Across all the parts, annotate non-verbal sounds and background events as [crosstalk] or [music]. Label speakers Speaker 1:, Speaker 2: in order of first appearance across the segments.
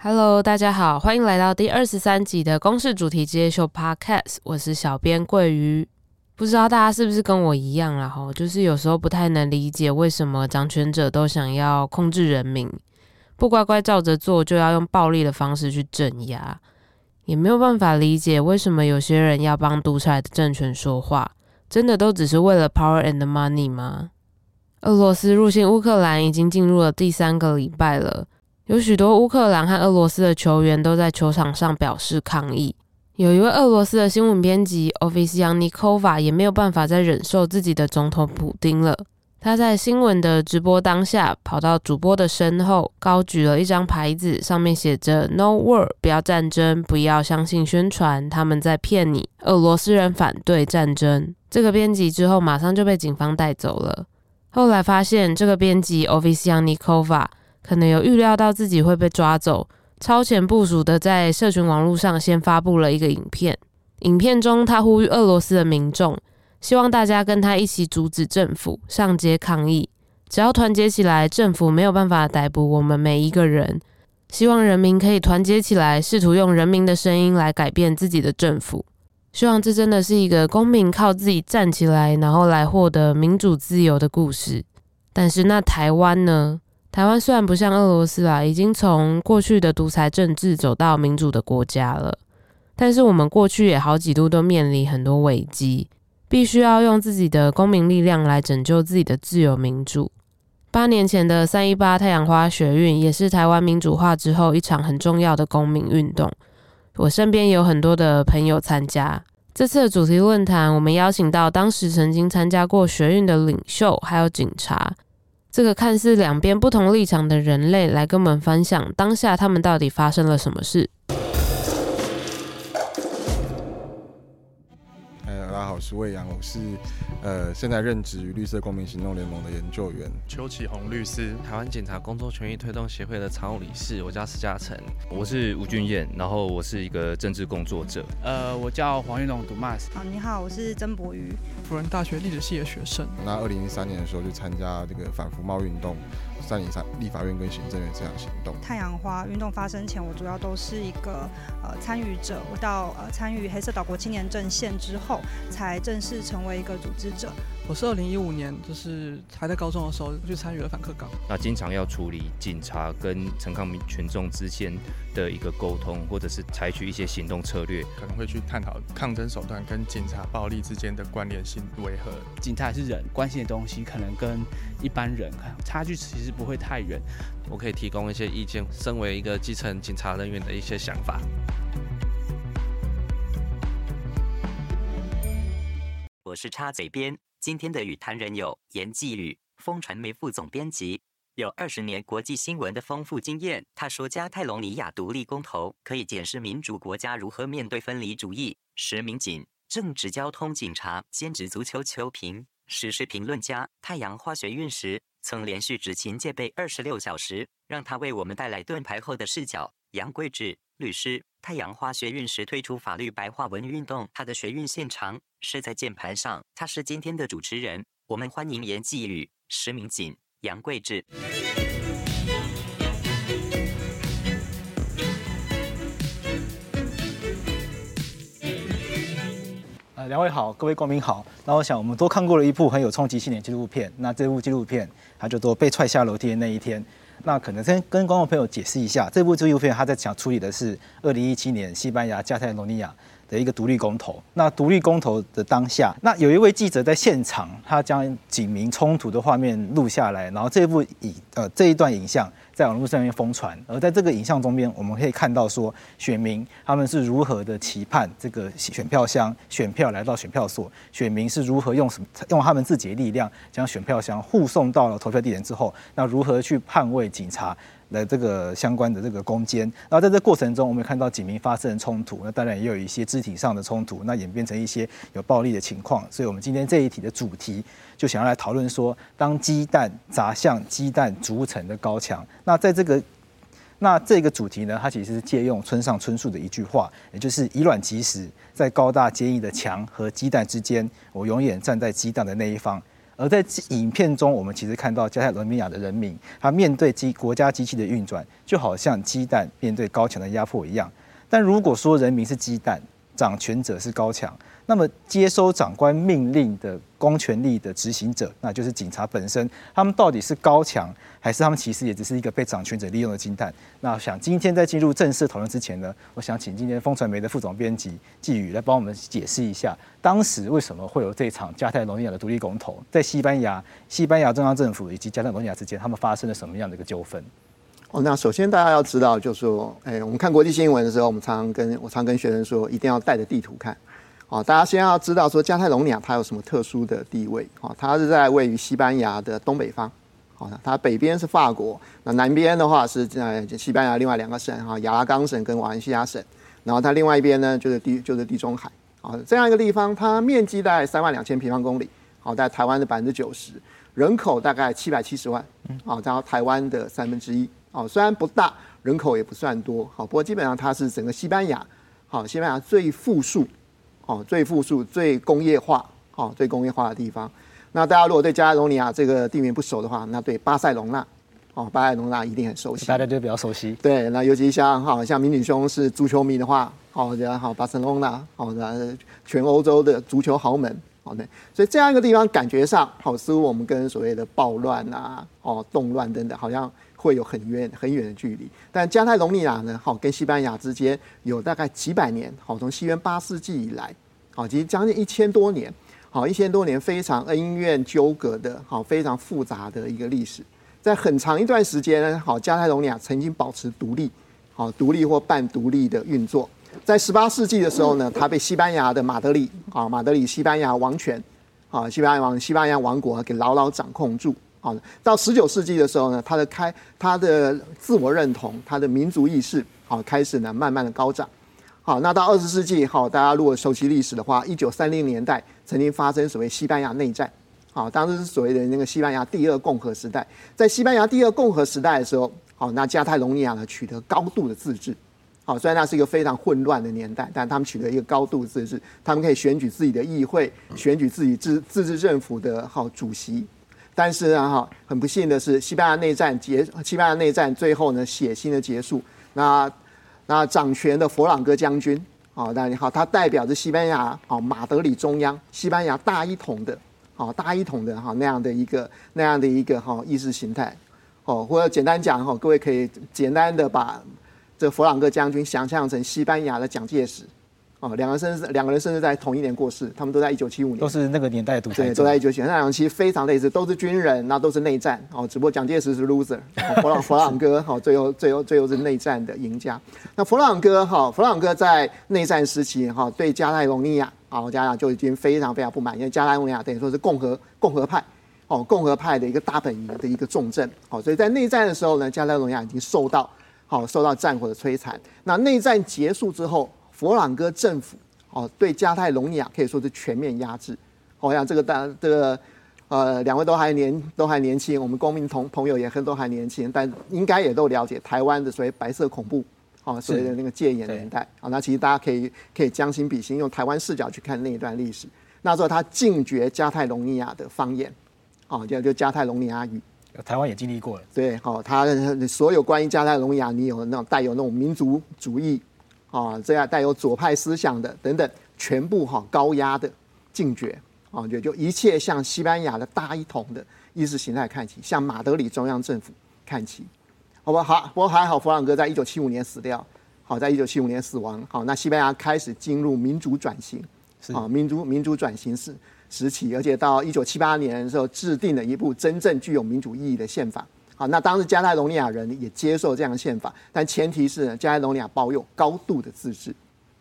Speaker 1: Hello，大家好，欢迎来到第二十三集的公式主题之夜秀 Podcast，我是小编桂鱼。不知道大家是不是跟我一样啦？哈，就是有时候不太能理解为什么掌权者都想要控制人民，不乖乖照着做，就要用暴力的方式去镇压，也没有办法理解为什么有些人要帮独裁的政权说话，真的都只是为了 power and money 吗？俄罗斯入侵乌克兰已经进入了第三个礼拜了。有许多乌克兰和俄罗斯的球员都在球场上表示抗议。有一位俄罗斯的新闻编辑 Ovsyannikova 也没有办法再忍受自己的总统普丁了。他在新闻的直播当下，跑到主播的身后，高举了一张牌子，上面写着 “No war”，不要战争，不要相信宣传，他们在骗你。俄罗斯人反对战争。这个编辑之后马上就被警方带走了。后来发现，这个编辑 Ovsyannikova 可能有预料到自己会被抓走，超前部署的在社群网络上先发布了一个影片。影片中，他呼吁俄罗斯的民众，希望大家跟他一起阻止政府上街抗议。只要团结起来，政府没有办法逮捕我们每一个人。希望人民可以团结起来，试图用人民的声音来改变自己的政府。希望这真的是一个公民靠自己站起来，然后来获得民主自由的故事。但是，那台湾呢？台湾虽然不像俄罗斯啊，已经从过去的独裁政治走到民主的国家了，但是我们过去也好几度都面临很多危机，必须要用自己的公民力量来拯救自己的自由民主。八年前的三一八太阳花学运也是台湾民主化之后一场很重要的公民运动，我身边有很多的朋友参加。这次的主题论坛，我们邀请到当时曾经参加过学运的领袖，还有警察。这个看似两边不同立场的人类来跟我们分享当下他们到底发生了什么事。
Speaker 2: 好，我是魏阳，我是呃现在任职于绿色公民行动联盟的研究员。
Speaker 3: 邱启宏律师，
Speaker 4: 台湾检察工作权益推动协会的常务理事。我叫施嘉诚，我是吴俊彦，然后我是一个政治工作者。
Speaker 5: 呃，我叫黄玉龙 Dumas。
Speaker 6: 好，你好，我是曾博瑜，
Speaker 7: 辅仁大学历史系的学生。
Speaker 2: 那二零一三年的时候就参加这个反服贸运动。占领立法院跟行政院这样行动。
Speaker 6: 太阳花运动发生前，我主要都是一个呃参与者。我到呃参与黑色岛国青年阵线之后，才正式成为一个组织者。
Speaker 7: 我是二零一五年，就是还在高中的时候就参与了反课纲。
Speaker 4: 那经常要处理警察跟陈抗民群众之间的一个沟通，或者是采取一些行动策略，
Speaker 3: 可能会去探讨抗争手段跟警察暴力之间的关联性为何。
Speaker 5: 警察是人，关心的东西可能跟一般人差距其实不会太远。
Speaker 8: 我可以提供一些意见，身为一个基层警察人员的一些想法。
Speaker 9: 我是插嘴边。今天的与谈人有严继宇，风传媒副总编辑，有二十年国际新闻的丰富经验。他说，加泰隆尼亚独立公投可以检视民主国家如何面对分离主义。实名警，正值交通警察，兼职足球球评，时事评论家。太阳花学运时，曾连续执勤戒备二十六小时，让他为我们带来盾牌后的视角。杨贵志律师，太阳花学运时推出法律白话文运动，他的学运现场是在键盘上。他是今天的主持人，我们欢迎严继宇、石明锦、杨贵智。
Speaker 10: 呃，两位好，各位光宾好。那我想我们都看过了一部很有冲击性的纪录片，那这部纪录片它叫做《被踹下楼梯的那一天》。那可能先跟观众朋友解释一下，这部纪录片他在想处理的是二零一七年西班牙加泰罗尼亚的一个独立公投。那独立公投的当下，那有一位记者在现场，他将警民冲突的画面录下来，然后这部影呃这一段影像。在网络上面疯传，而在这个影像中间，我们可以看到说，选民他们是如何的期盼这个选票箱选票来到选票所，选民是如何用什么用他们自己的力量将选票箱护送到了投票地点之后，那如何去捍卫警察的这个相关的这个攻坚？然后在这过程中，我们也看到警民发生冲突，那当然也有一些肢体上的冲突，那演变成一些有暴力的情况。所以，我们今天这一题的主题。就想要来讨论说，当鸡蛋砸向鸡蛋组成的高墙，那在这个那这个主题呢，它其实是借用村上春树的一句话，也就是以卵击石，在高大坚毅的墙和鸡蛋之间，我永远站在鸡蛋的那一方。
Speaker 11: 而在影片中，我们其实看到加泰罗尼亚的人民，他面对机国家机器的运转，就好像鸡蛋面对高墙的压迫一样。但如果说人民是鸡蛋，掌权者是高墙，那么接收长官命令的公权力的执行者，那就是警察本身，他们到底是高强，还是他们其实也只是一个被掌权者利用的金蛋？那想今天在进入正式讨论之前呢，我想请今天风传媒的副总编辑纪宇来帮我们解释一下，当时为什么会有这场加泰罗尼亚的独立公投，在西班牙、西班牙中央政府以及加泰罗尼亚之间，他们发生了什么样的一个纠纷？
Speaker 12: 哦，那首先大家要知道，就是说，哎，我们看国际新闻的时候，我们常常跟我常跟学生说，一定要带着地图看。哦，大家先要知道说，加泰隆尼亚它有什么特殊的地位？哦，它是在位于西班牙的东北方。哦，它北边是法国，那南边的话是在西班牙另外两个省，哈，亚拉冈省跟瓦伦西亚省。然后它另外一边呢，就是地就是地中海。啊，这样一个地方，它面积大概三万两千平方公里，好，在台湾的百分之九十，人口大概七百七十万，啊，然后台湾的三分之一。哦，虽然不大，人口也不算多，好，不过基本上它是整个西班牙，好，西班牙最富庶，哦，最富庶、最工业化，哦，最工业化的地方。那大家如果对加泰罗尼亚这个地名不熟的话，那对巴塞隆纳，哦，巴塞隆纳一定很熟悉，
Speaker 11: 大家就比较熟悉。
Speaker 12: 对，那尤其像哈，像明女兄是足球迷的话，好，这样好，巴塞隆纳，好，那全欧洲的足球豪门，好的，所以这样一个地方感觉上，好，似乎我们跟所谓的暴乱啊，哦，动乱等等，好像。会有很远很远的距离，但加泰隆尼亚呢，好，跟西班牙之间有大概几百年，好，从西元八世纪以来，好，其实将近一千多年，好，一千多年非常恩怨纠葛的，好，非常复杂的一个历史，在很长一段时间呢，好，加泰隆尼亚曾经保持独立，好，独立或半独立的运作，在十八世纪的时候呢，它被西班牙的马德里，啊，马德里西班牙王权，啊，西班牙王西班牙王国给牢牢掌控住。好，到十九世纪的时候呢，他的开，他的自我认同，他的民族意识，好，开始呢慢慢的高涨。好，那到二十世纪，好，大家如果熟悉历史的话，一九三零年代曾经发生所谓西班牙内战，好，当时是所谓的那个西班牙第二共和时代。在西班牙第二共和时代的时候，好，那加泰隆尼亚呢取得高度的自治，好，虽然那是一个非常混乱的年代，但他们取得一个高度自治，他们可以选举自己的议会，选举自己自自治政府的好主席。但是呢，哈，很不幸的是，西班牙内战结，西班牙内战最后呢，血腥的结束。那那掌权的佛朗哥将军，好，那你好，他代表着西班牙，好，马德里中央，西班牙大一统的，好，大一统的哈那样的一个那样的一个哈意识形态，哦，或者简单讲哈，各位可以简单的把这佛朗哥将军想象成西班牙的蒋介石。哦，两个人甚至两个人甚至在同一年过世，他们都在一九七五年，
Speaker 11: 都是那个年代的独裁者，
Speaker 12: 对，都在一九七五年。那两个其实非常类似，都是军人，那都是内战。哦，只不过蒋介石是 loser，佛朗佛朗哥好，最后最后最后是内战的赢家。那佛朗哥哈，佛朗哥在内战时期哈，对加泰隆尼亚啊，加泰就已经非常非常不满，因为加泰隆尼亚等于说是共和共和派哦，共和派的一个大本营的一个重镇。好，所以在内战的时候呢，加泰隆尼亚已经受到好受到战火的摧残。那内战结束之后，佛朗哥政府。哦，对加泰隆尼亚可以说是全面压制。好像这个大这个呃，两位都还年都还年轻，我们公民同朋友也很都还年轻，但应该也都了解台湾的所谓白色恐怖，哦，所谓的那个戒严年代。啊，那其实大家可以可以将心比心，用台湾视角去看那一段历史。那时候他禁绝加泰隆尼亚的方言，哦，就就加泰隆尼亚语。
Speaker 11: 台湾也经历过了。
Speaker 12: 对，好，他所有关于加泰隆尼亚，你有那种带有那种民族主义。啊，这样带有左派思想的等等，全部哈高压的禁绝啊，也就一切向西班牙的大一统的意识形态看齐，向马德里中央政府看齐，好不好？不过还好，佛朗哥在一九七五年死掉，好，在一九七五年死亡，好，那西班牙开始进入民主转型，啊，民主民主转型时时期，而且到一九七八年的时候，制定了一部真正具有民主意义的宪法。好，那当时加泰隆尼亚人也接受这样的宪法，但前提是呢，加泰隆尼亚保有高度的自治，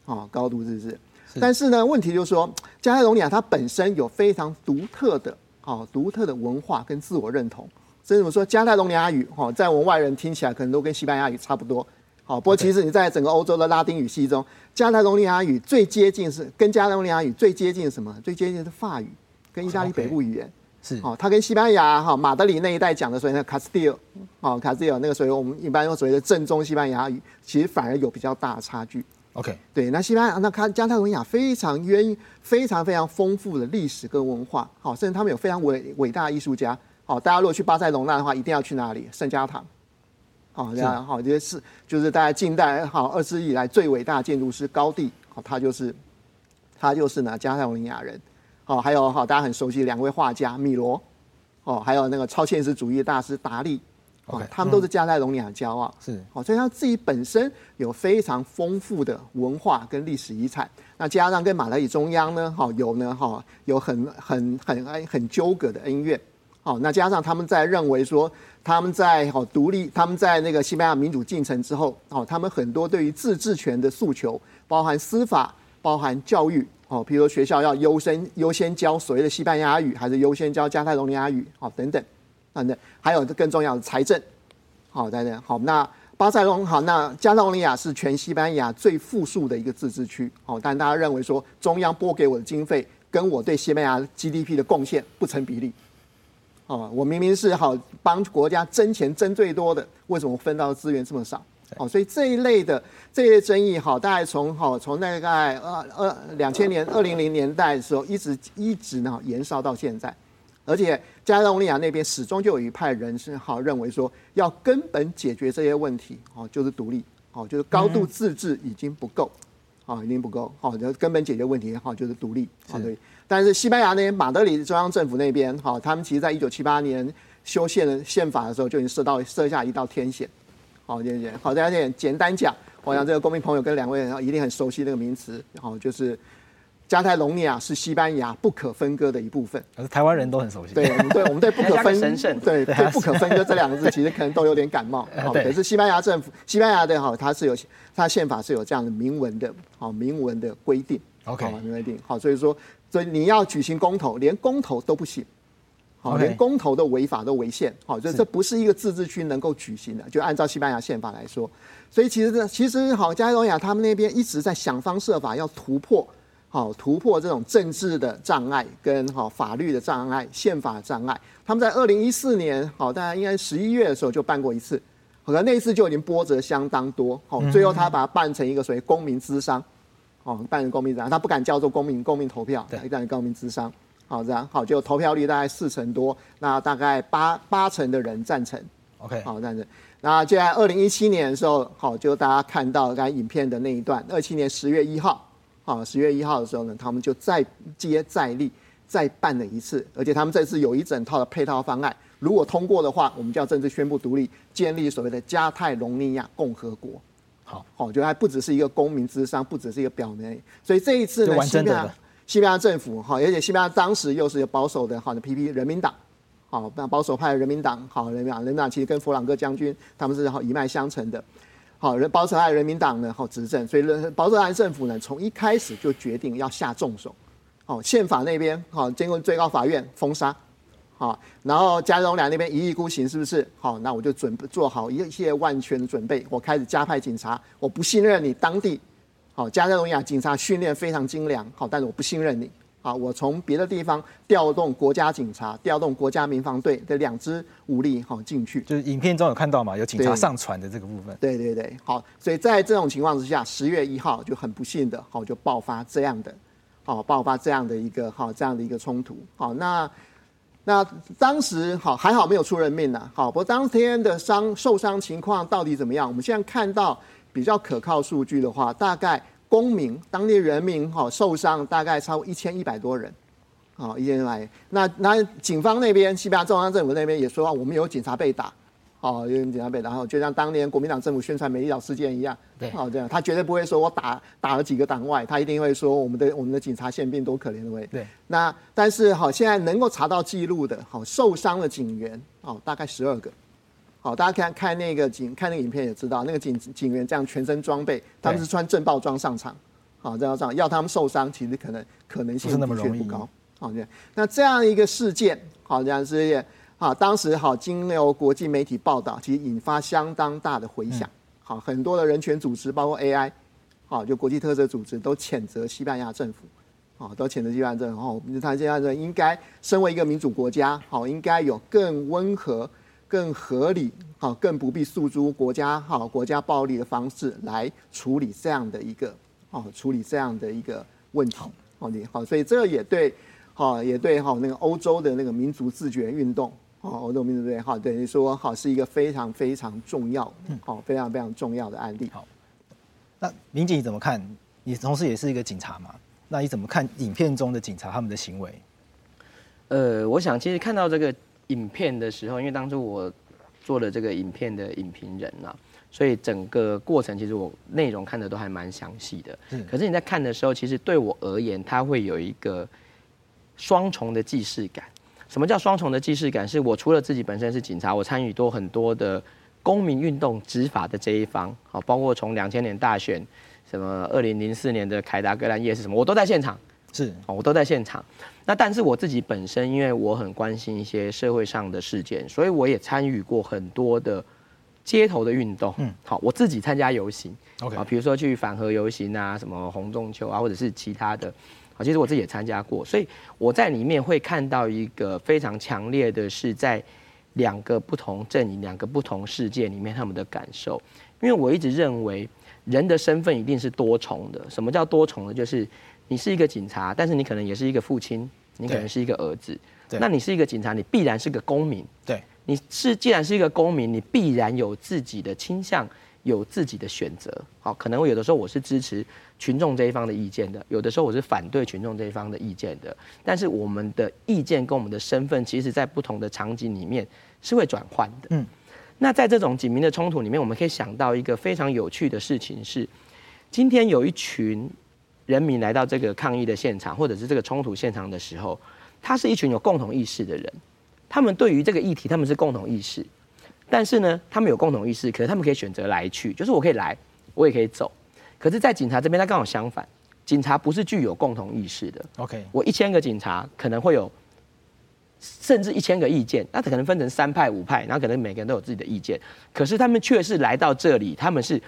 Speaker 12: 啊，高度自治。但是呢，问题就是说，加泰隆尼亚它本身有非常独特的，啊，独特的文化跟自我认同。所以我说，加泰隆尼亚语，哈，在我们外人听起来可能都跟西班牙语差不多，好，不过其实你在整个欧洲的拉丁语系中，加泰隆尼亚语最接近是跟加泰隆尼亚语最接近什么？最接近是法语，跟意大利北部语言。是哦，他跟西班牙哈马德里那一带讲的所谓的卡斯蒂尔，哦卡斯蒂尔那个所谓我们一般用所谓的正宗西班牙语，其实反而有比较大的差距。
Speaker 11: OK，
Speaker 12: 对，那西班牙那卡加泰罗尼亚非常渊非常非常丰富的历史跟文化，好，甚至他们有非常伟伟大的艺术家，好，大家如果去巴塞隆纳的话，一定要去哪里？圣家堂，好，这样好，这些是就是大家近代好二世纪以来最伟大的建筑师高地，好，他就是他就是呢加泰罗尼亚人，好，还有好大家很熟悉的两位画家米罗，哦，还有那个超现实主义的大师达利。哦，他们都是加泰隆尼亚的骄傲，是哦，所以他自己本身有非常丰富的文化跟历史遗产。那加上跟马德里中央呢，哈有呢，哈有很很很很纠葛的恩怨。好，那加上他们在认为说，他们在好独立，他们在那个西班牙民主进程之后，哦，他们很多对于自治权的诉求，包含司法，包含教育，哦，比如说学校要优先优先教所谓的西班牙语，还是优先教加泰隆尼亚语，哦，等等。等等还有更重要的财政，好，等等，好，那巴塞隆好，那加泰隆尼亚是全西班牙最富庶的一个自治区，好，但大家认为说中央拨给我的经费跟我对西班牙 GDP 的贡献不成比例，哦，我明明是好帮国家争钱争最多的，为什么分到的资源这么少？哦，所以这一类的这些争议，好，大概从好从大概二二两千年二零零年代的时候，一直一直呢延烧到现在。而且加泰隆尼亚那边始终就有一派人是好认为说，要根本解决这些问题，哦，就是独立，哦，就是高度自治已经不够，哦，已经不够，好，就根本解决问题，好，就是独立，好，对。但是西班牙那边马德里中央政府那边，好，他们其实在一九七八年修宪的宪法的时候就已经设到设下一道天线，好，谢谢，好，大家简单讲，我想这个公民朋友跟两位人一定很熟悉这个名词，然后，就是。加泰隆尼亚是西班牙不可分割的一部分，
Speaker 11: 可是台湾人都很熟悉。
Speaker 12: 对，我们对我们对不可分对对 [laughs] 不可分割这两个字，其实可能都有点感冒。好，可是西班牙政府，西班牙的哈，它是有它宪法是有这样的明文的，好明文的规定。OK，明文规定。好，所以说，所以你要举行公投，连公投都不行。好，连公投都违法都违宪。好，所以这不是一个自治区能够举行的，就按照西班牙宪法来说。所以其实这其实好，加泰罗尼亚他们那边一直在想方设法要突破。好，突破这种政治的障碍跟好法律的障碍、宪法的障碍。他们在二零一四年，好，大家应该十一月的时候就办过一次，可能那一次就已经波折相当多。好，最后他把它办成一个所谓公民咨商，哦，办成公民咨商，他不敢叫做公民公民投票，对，一旦公民咨商，好这样，好就投票率大概四成多，那大概八八成的人赞成。OK，好这样子。那就在二零一七年的时候，好就大家看到刚才影片的那一段，二七年十月一号。好，十月一号的时候呢，他们就再接再厉，再办了一次，而且他们这次有一整套的配套方案，如果通过的话，我们就要正式宣布独立，建立所谓的加泰隆尼亚共和国。好，好，就还不只是一个公民之商，不只是一个表面。所以这一次呢，西班牙西班牙政府哈，而且西班牙当时又是保守的，好的 PP 人民党，好，那保守派人民党，好，人民党，人民党其实跟佛朗哥将军他们是好一脉相承的。好，人保守派人民党呢，好执政，所以人保守派政府呢，从一开始就决定要下重手。好，宪法那边好，经过最高法院封杀，好，然后加泰隆尼亚那边一意孤行，是不是？好，那我就准备做好一切万全的准备，我开始加派警察。我不信任你当地，好，加泰隆尼亚警察训练非常精良，好，但是我不信任你。啊，我从别的地方调动国家警察、调动国家民防队的两支武力，好进去。
Speaker 11: 就是影片中有看到嘛，有警察上船的这个部分。
Speaker 12: 对对对，好，所以在这种情况之下，十月一号就很不幸的，好就爆发这样的，好爆发这样的一个好这样的一个冲突。好，那那当时好还好没有出人命呢，好，不过当天的伤受伤情况到底怎么样？我们现在看到比较可靠数据的话，大概。公民、当地人民哈受伤大概超过一千一百多人，好，一千来。那那警方那边，西班牙中央政府那边也说，我们有警察被打，哦，有警察被打，然后就像当年国民党政府宣传美丽岛事件一样，对，好这样，他绝对不会说我打打了几个党外，他一定会说我们的我们的警察宪兵多可怜的位。对，那但是好，现在能够查到记录的，好受伤的警员，好大概十二个。好，大家看看那个警，看那个影片也知道，那个警警员这样全身装备，他们是穿正爆装上场。好，这样这样，要他们受伤，其实可能可能性的确不高。好，这样。那这样一个事件，好，这样事件，好，当时好经由国际媒体报道，其实引发相当大的回响。好，很多的人权组织，包括 AI，好，就国际特色组织都谴责西班牙政府，好，都谴责西班牙政府。哦，他现在应该身为一个民主国家，好，应该有更温和。更合理，好，更不必诉诸国家好国家暴力的方式来处理这样的一个哦处理这样的一个问题。好，你好，所以这个也对，好也对好那个欧洲的那个民族自觉运动，哦欧洲民族对哈等于说好是一个非常非常重要，好非常非常重要的案例。
Speaker 11: 好，那民警你怎么看？你同时也是一个警察嘛？那你怎么看影片中的警察他们的行为？
Speaker 13: 呃，我想其实看到这个影片的时候，因为当初我做了这个影片的影评人呐、啊，所以整个过程其实我内容看的都还蛮详细的。是。可是你在看的时候，其实对我而言，它会有一个双重的既视感。什么叫双重的既视感？是我除了自己本身是警察，我参与多很多的公民运动执法的这一方，好，包括从两千年大选，什么二零零四年的凯达格兰夜市什么，我都在现场。是，我都在现场。那但是我自己本身，因为我很关心一些社会上的事件，所以我也参与过很多的街头的运动。嗯，好，我自己参加游行，OK，啊，比如说去反核游行啊，什么红中秋啊，或者是其他的，啊，其实我自己也参加过。所以我在里面会看到一个非常强烈的是在两个不同阵营、两个不同世界里面他们的感受。因为我一直认为人的身份一定是多重的。什么叫多重的？就是你是一个警察，但是你可能也是一个父亲，你可能是一个儿子。那你是一个警察，你必然是个公民。对，你是既然是一个公民，你必然有自己的倾向，有自己的选择。好，可能我有的时候我是支持群众这一方的意见的，有的时候我是反对群众这一方的意见的。但是我们的意见跟我们的身份，其实在不同的场景里面是会转换的。嗯，那在这种警民的冲突里面，我们可以想到一个非常有趣的事情是，今天有一群。人民来到这个抗议的现场，或者是这个冲突现场的时候，他是一群有共同意识的人。他们对于这个议题，他们是共同意识。但是呢，他们有共同意识，可是他们可以选择来去，就是我可以来，我也可以走。可是，在警察这边，他刚好相反，警察不是具有共同意识的。OK，我一千个警察可能会有，甚至一千个意见，那可能分成三派五派，然后可能每个人都有自己的意见。可是他们却是来到这里，他们是。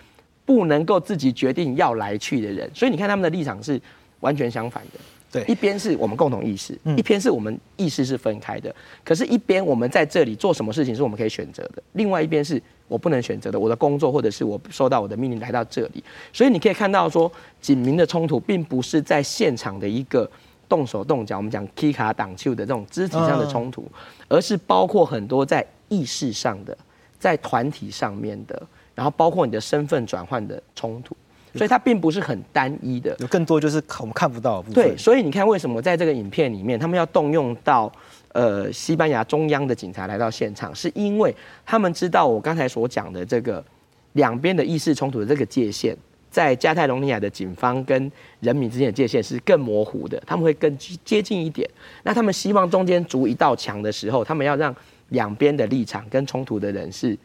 Speaker 13: 不能够自己决定要来去的人，所以你看他们的立场是完全相反的。对，一边是我们共同意识，一边是我们意识是分开的。可是，一边我们在这里做什么事情是我们可以选择的，另外一边是我不能选择的。我的工作或者是我收到我的命令来到这里，所以你可以看到说，警民的冲突并不是在现场的一个动手动脚，我们讲 K 卡挡球的这种肢体上的冲突，而是包括很多在意识上的，在团体上面的。然后包括你的身份转换的冲突，所以它并不是很单一的，有更多就是我们看不到的部分。对，所以你看为什么在这个影片里面，他们要动用到呃西班牙中央的警察来到现场，是因为他们知道我刚才所讲的这个两边的意识冲突的这个界限，在加泰隆尼亚的警方跟人民之间的界限是更模糊的，他们会更接近一点。那他们希望中间筑一道墙的时候，他们要让两边的立场跟冲突的人是。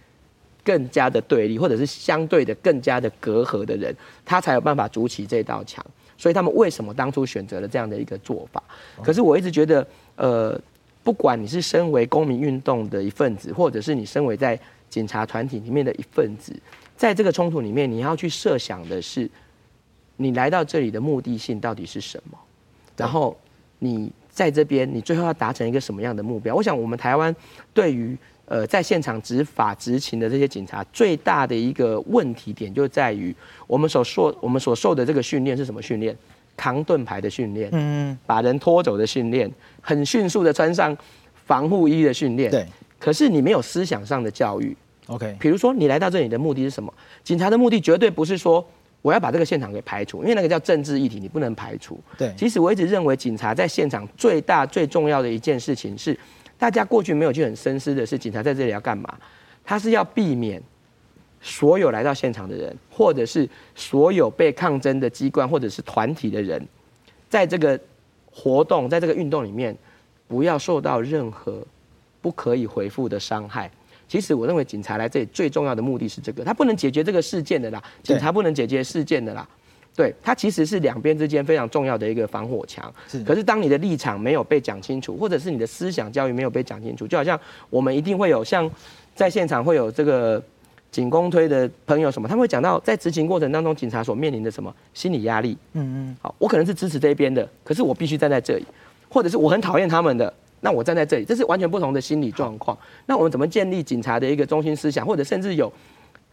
Speaker 13: 更加的对立，或者是相对的更加的隔阂的人，他才有办法筑起这道墙。所以他们为什么当初选择了这样的一个做法？可是我一直觉得，呃，不管你是身为公民运动的一份子，或者是你身为在警察团体里面的一份子，在这个冲突里面，你要去设想的是，你来到这里的目的性到底是什么？然后你在这边，你最后要达成一个什么样的目标？我想，我们台湾对于呃，在现场执法执勤的这些警察，最大的一个问题点就在于，我们所受我们所受的这个训练是什么训练？扛盾牌的训练，嗯，把人拖走的训练，很迅速的穿上防护衣的训练。对。可是你没有思想上的教育。OK。比如说，你来到这里的目的是什么？警察的目的绝对不是说我要把这个现场给排除，因为那个叫政治议题，你不能排除。对。其实我一直认为，警察在现场最大最重要的一件事情是。大家过去没有去很深思的是，警察在这里要干嘛？他是要避免所有来到现场的人，或者是所有被抗争的机关或者是团体的人，在这个活动、在这个运动里面，不要受到任何不可以回复的伤害。其实，我认为警察来这里最重要的目的是这个，他不能解决这个事件的啦，警察不能解决事件的啦。对，它其实是两边之间非常重要的一个防火墙。是，可是当你的立场没有被讲清楚，或者是你的思想教育没有被讲清楚，就好像我们一定会有像在现场会有这个警公推的朋友什么，他们会讲到在执勤过程当中，警察所面临的什么心理压力。嗯嗯。好，我可能是支持这一边的，可是我必须站在这里，或者是我很讨厌他们的，那我站在这里，这是完全不同的心理状况。那我们怎么建立警察的一个中心思想，或者甚至有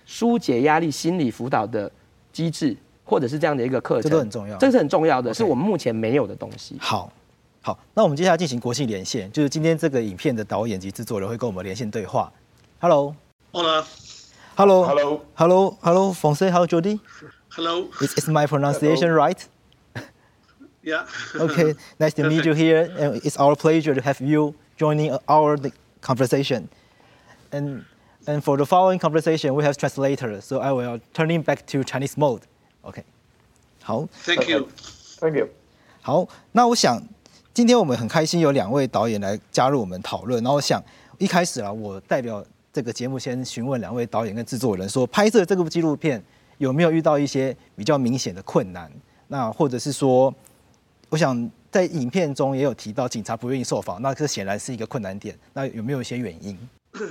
Speaker 13: 疏解压力心理辅导的机制？或者是这样的一个课程，
Speaker 11: 这都很重要，
Speaker 13: 这是很重要的
Speaker 11: ，Okay
Speaker 13: 是我们目前没有的东西。
Speaker 11: 好，好，那我们接下来进行国际连线，就是今天这个影片的导演及制作人会跟我们连线对话。
Speaker 10: Hello，Hello，Hello，Hello，Fonse，How
Speaker 14: Jody？Hello.
Speaker 10: Is, is my pronunciation Hello. right?
Speaker 14: Yeah.
Speaker 10: okay. Nice to meet you here. And it's our pleasure to have you joining our conversation. And and for the following conversation, we have translators. So I will turning back to Chinese mode. OK. 好。
Speaker 14: Thank you.
Speaker 15: Thank you.
Speaker 10: 好，那我想今天我们很开心有两位导演来加入我们讨论。然后我想一开始啊，我代表这个节目先询问两位导演跟制作人说，拍摄这部纪录片。有没有遇到一些比较明显的困难？那或者是说，我想在影片中也有提到警察不愿意受访，那这显然是一个困难点。那有没有一些原因？[clears throat]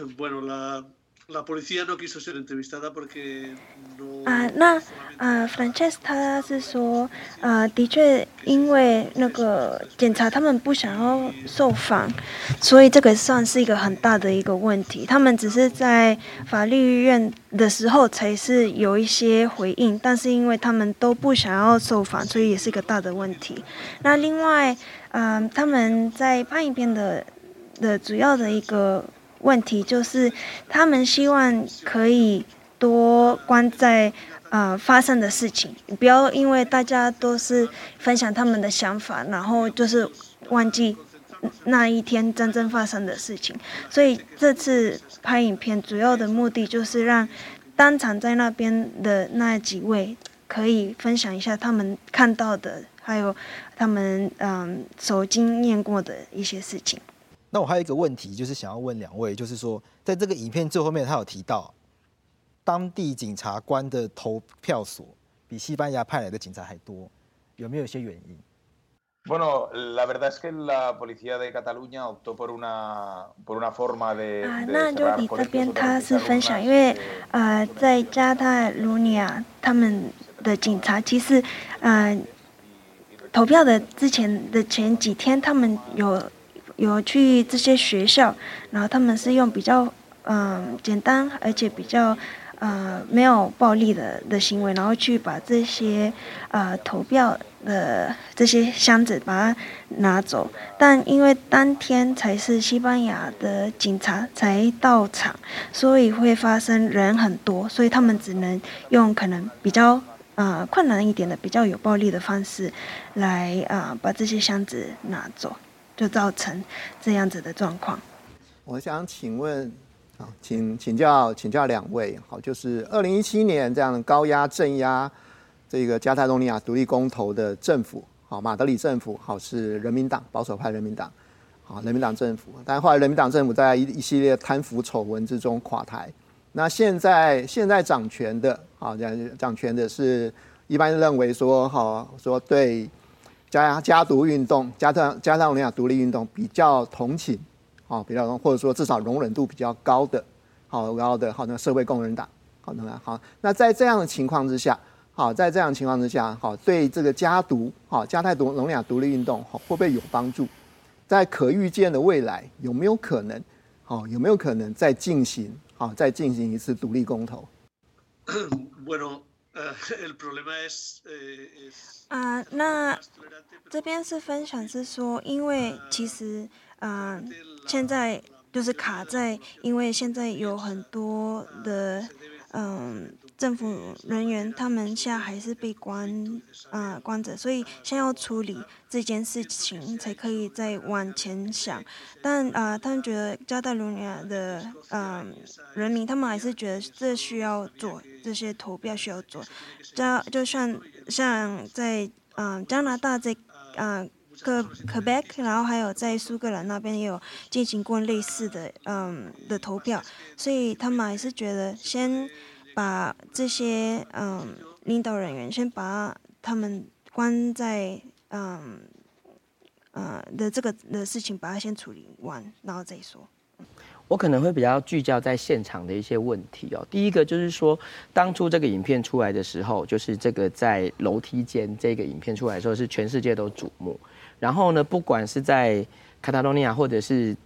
Speaker 16: 啊，那呃，Frances 他是说，啊，的确，因为那个检察他们不想要受访，所以这个算是一个很大的一个问题。他们只是在法律院的时候才是有一些回应，但是因为他们都不想要受访，所以也是一个大的问题。那另外，嗯、呃，他们在拍影片的的主要的一个。问题就是，他们希望可以多关在呃发生的事情，不要因为大家都是分享他们的想法，然后就是忘记那一天真正发生的事情。所以这次拍影片主要的目的就是让当场在那边的那几位可以分享一下他们看到的，还有他们嗯所经验过的一些事情。
Speaker 10: 那我还有一个问题，就是想要问两位，就是说，在这个影片最后面，他有提到当地检察官的投票所比西班牙派来的警察还多，有没有一些原因
Speaker 15: ？Bueno, la verdad es que la policía de Cataluña optó por una por una forma de
Speaker 16: 啊，那就你这边他是分享，因为呃，在加泰罗尼亚，他们的警察其实呃投票的之前的前几天，他们有。有去这些学校，然后他们是用比较嗯、简单而且比较呃没有暴力的的行为，然后去把这些呃投票的这些箱子把它拿走。但因为当天才是西班牙的警察才到场，所以会发生人很多，所以他们只能用可能比较呃困难一点的、比较有暴力的方式来啊、把这些箱子拿走。就造成这样子的状况。
Speaker 12: 我想请问，啊，请请教请教两位，好，就是二零一七年这样高压镇压这个加泰罗尼亚独立公投的政府，好，马德里政府，好，是人民党保守派人民党，好，人民党政府，但后来人民党政府在一一系列贪腐丑闻之中垮台。那现在现在掌权的，好，讲掌权的是一般认为说，好，说对。加加独运动，加泰加泰罗尼亚独立运动比较同情，好，比较或者说至少容忍度比较高的，好高的好那社会工人党，好那好，那在这样的情况之下，好在这样的情况之下，好对这个加独，好加泰罗尼亚独立运动，好会不会有帮助？在可预见的未来，有没有可能，好有没有可能再进行，好再进行一次独立公投？[coughs] [laughs]
Speaker 16: 啊，那这边是分享是说，因为其实啊，现在就是卡在，因为现在有很多的嗯。政府人员他们现在还是被关啊、关着，所以先要处理这件事情，才可以再往前想。但啊、他们觉得加泰罗尼亚的嗯、人民，他们还是觉得这需要做，这些投票需要做。加就像像在嗯、加拿大在啊科科贝克，然后还有在苏格兰那边也有进行过类似的嗯的投票，所以他们还是觉得先。把这些嗯领导人员先把他们关在嗯呃的这个的事情，把它先处理完，然后再说。
Speaker 13: 我可能会比较聚焦在现场的一些问题哦。第一个就是说，当初这个影片出来的时候，就是这个在楼梯间这个影片出来的时候，是全世界都瞩目。然后呢，不管是在卡塔罗尼亚或者是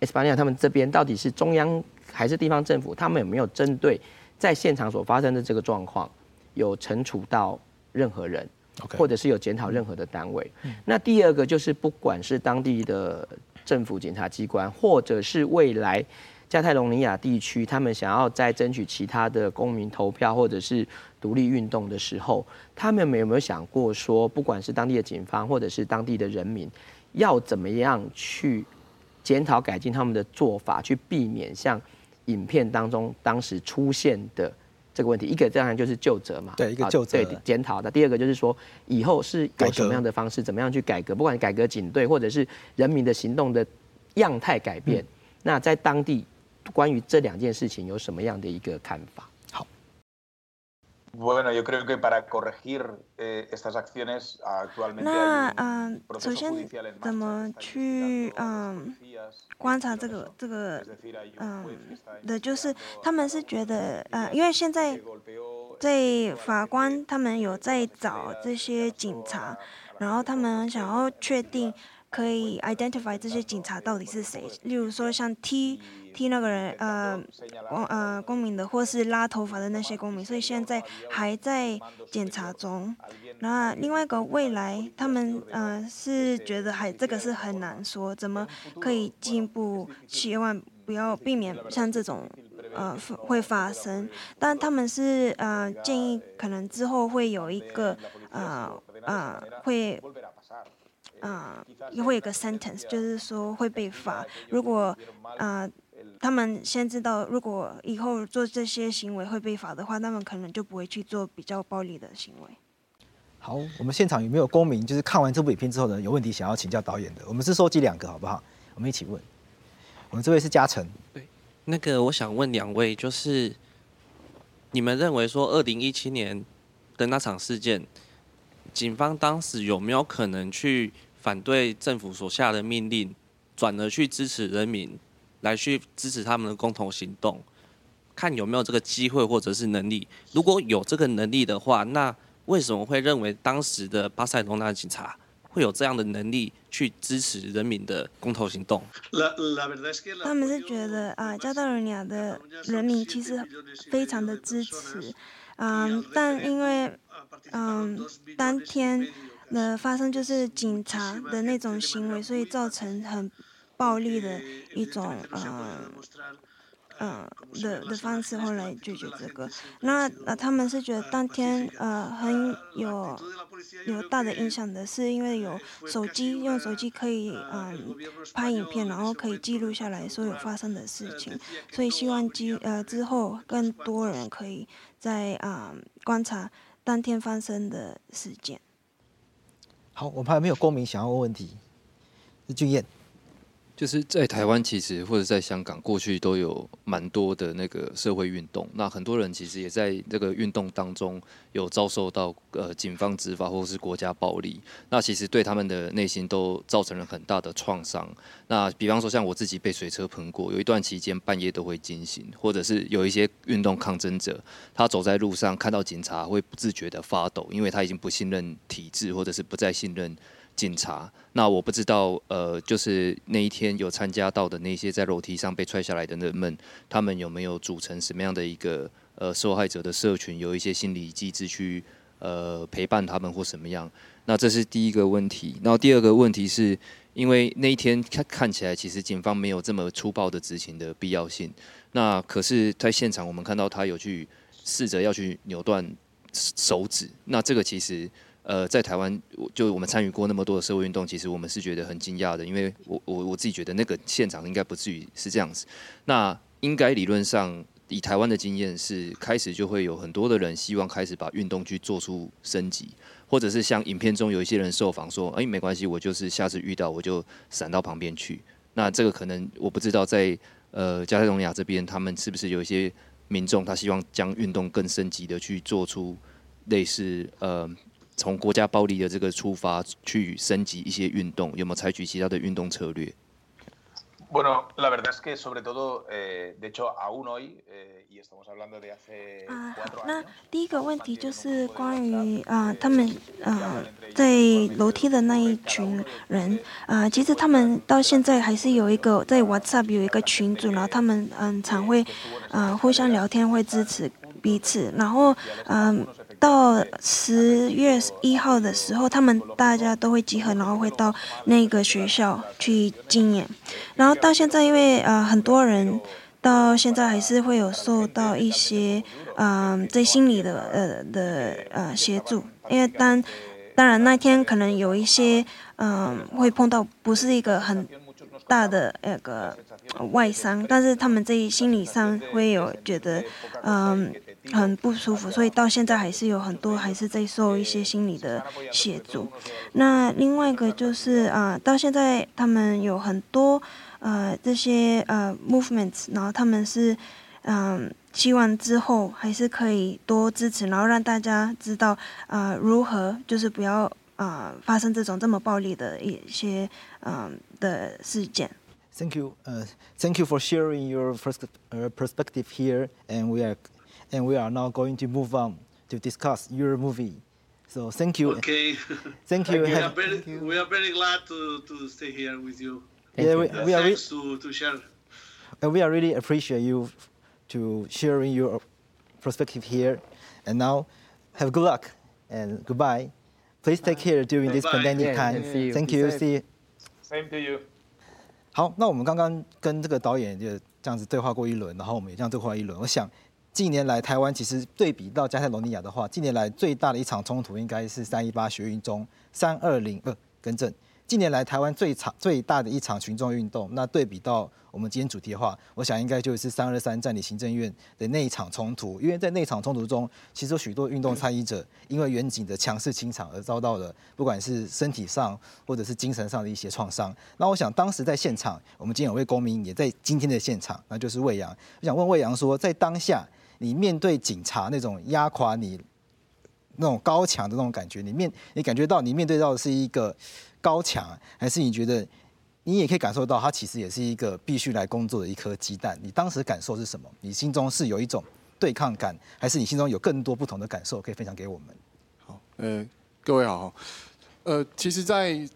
Speaker 13: 西班牙，他们这边到底是中央还是地方政府，他们有没有针对？在现场所发生的这个状况，有惩处到任何人
Speaker 10: ，okay.
Speaker 13: 或者是有检讨任何的单位。嗯、那第二个就是，不管是当地的政府检察机关，或者是未来加泰隆尼亚地区，他们想要再争取其他的公民投票或者是独立运动的时候，他们有没有想过说，不管是当地的警方或者是当地的人民，要怎么样去检讨改进他们的做法，去避免像影片当中当时出现的这个问题？一个当然就是就责嘛，
Speaker 10: 对，一个就责，
Speaker 13: 对，检讨的。第二个就是说，以后是用什么样的方式，怎么样去改革？不管改革警队，或者是人民的行动的样态改变，嗯、那在当地。关于这两件事情有什么样的一个看法？
Speaker 10: 好。
Speaker 16: 那嗯，首先怎么去嗯观察这个这个嗯的，就是他们是觉得呃，因为现在在法官他们有在找这些警察，然后他们想要确定可以 identify 这些警察到底是谁，例如说像 T。替那个人，呃，公呃公民的，或是拉头发的那些公民，所以现在还在检查中。那另外一个未来，他们呃是觉得还这个是很难说，怎么可以进一步，希望不要避免像这种呃会发生。但他们是呃建议，可能之后会有一个呃呃会。呃也会有个 sentence，就是说会被罚。如果呃。他们先知道，如果以后做这些行为会被罚的话，他们可能就不会去做比较暴力的行为。
Speaker 10: 好，我们现场有没有公民？就是看完这部影片之后呢，有问题想要请教导演的？我们是收集两个，好不好？我们一起问。我们这位是嘉诚。
Speaker 8: 对，那个我想问两位，就是你们认为说，二零一七年的那场事件，警方当时有没有可能去反对政府所下的命令，转而去支持人民？来去支持他们的共同行动，看有没有这个机会或者是能力。如果有这个能力的话，那为什么会认为当时的巴塞罗那警察会有这样的能力去支持人民的公投行动？
Speaker 16: 他们是觉得啊，加泰罗尼亚的人民其实非常的支持，嗯，但因为嗯当天的发生就是警察的那种行为，所以造成很。暴力的一种，嗯，嗯的的方式，后来拒绝这个。那呃，他们是觉得当天呃很有有大的影响的，是因为有手机，用手机可以嗯拍影片，然后可以记录下来所有发生的事情。所以希望之呃之后更多人可以在啊、观察当天发生的事件。
Speaker 10: 好，我们还没有公民想要问问题，是俊彦。
Speaker 4: 就是在台湾，其实或者在香港，过去都有蛮多的那个社会运动。那很多人其实也在这个运动当中有遭受到呃警方执法或是国家暴力。那其实对他们的内心都造成了很大的创伤。那比方说像我自己被水车喷过，有一段期间半夜都会惊醒，或者是有一些运动抗争者，他走在路上看到警察会不自觉的发抖，因为他已经不信任体制，或者是不再信任。警察，那我不知道，呃，就是那一天有参加到的那些在楼梯上被踹下来的人们，他们有没有组成什么样的一个呃受害者的社群，有一些心理机制去呃陪伴他们或什么样？那这是第一个问题。然后第二个问题是，因为那一天看看起来其实警方没有这么粗暴的执行的必要性。那可是，在现场我们看到他有去试着要去扭断手指，那这个其实。呃，在台湾，我就我们参与过那么多的社会运动，其实我们是觉得很惊讶的，因为我我我自己觉得那个现场应该不至于是这样子。那应该理论上，以台湾的经验是，开始就会有很多的人希望开始把运动去做出升级，或者是像影片中有一些人受访说，哎，没关系，我就是下次遇到我就闪到旁边去。那这个可能我不知道在呃加泰隆尼亚这边，他们是不是有一些民众他希望将运动更升级的去做出类似呃。从国家暴力的这个出发去升级一些运动，有没有采取其他的运动策略
Speaker 15: ？Bueno, la verdad es que sobre todo, eh, de hecho, aún hoy, eh, y estamos hablando de hace
Speaker 16: 啊，好，那第一个问题就是关于啊，他们啊在楼梯的那一群人啊，其实他们到现在还是有一个在 WhatsApp 有一个群组，然后他们嗯常会啊互相聊天，会支持彼此，然后嗯。到十月一号的时候，他们大家都会集合，然后会到那个学校去纪念。然后到现在，因为呃很多人到现在还是会有受到一些嗯、在心理的呃的呃协助，因为当当然那天可能有一些嗯、会碰到不是一个很大的那个外伤，但是他们在心理上会有觉得嗯。很不舒服，所以到现在还是有很多还是在受一些心理的协助。那另外一个就是啊、到现在他们有很多呃这些呃 movements，然后他们是嗯、呃、希望之后还是可以多支持，然后让大家知道啊、如何就是不要啊、发生这种这么暴力的一些嗯、的事件。
Speaker 10: Thank you，呃、uh,，Thank you for sharing your first uh, perspective here, and we are. And we are now going to move on to discuss your movie. So thank you.
Speaker 14: Okay. [laughs]
Speaker 10: Thank you.
Speaker 14: we, are very, we are very glad to, to stay here with you.
Speaker 10: Thank yeah, we,
Speaker 14: uh,
Speaker 10: we are
Speaker 14: thanks to, to share.
Speaker 10: And we are really appreciate you to sharing your perspective here. And now, have good luck and goodbye. Please take care during this pandemic time. Thank you. See you.
Speaker 15: Same to you.
Speaker 10: 好，那我们刚刚跟这个导演就这样子对话过一轮，然后我们也这样对话一轮。我想。近年来，台湾其实对比到加泰罗尼亚的话，近年来最大的一场冲突应该是三一八学运中三二零二更正。近年来台湾最长最大的一场群众运动，那对比到我们今天主题的话，我想应该就是三二三占领行政院的那一场冲突。因为在那场冲突中，其实有许多运动参与者因为远景的强势清场而遭到了不管是身体上或者是精神上的一些创伤。那我想当时在现场，我们今天有位公民也在今天的现场，那就是魏阳。我想问魏阳说，在当下。你面对警察那种压垮你、那种高墙的那种感觉，你面你感觉到你面对到的是一个高墙，还是你觉得你也可以感受到它其实也是一个必须来工作的一颗鸡蛋？你当时感受是什么？你心中是有一种对抗感，还是你心中有更多不同的感受可以分享给我们？
Speaker 2: 好，呃，各位好，呃，其实，在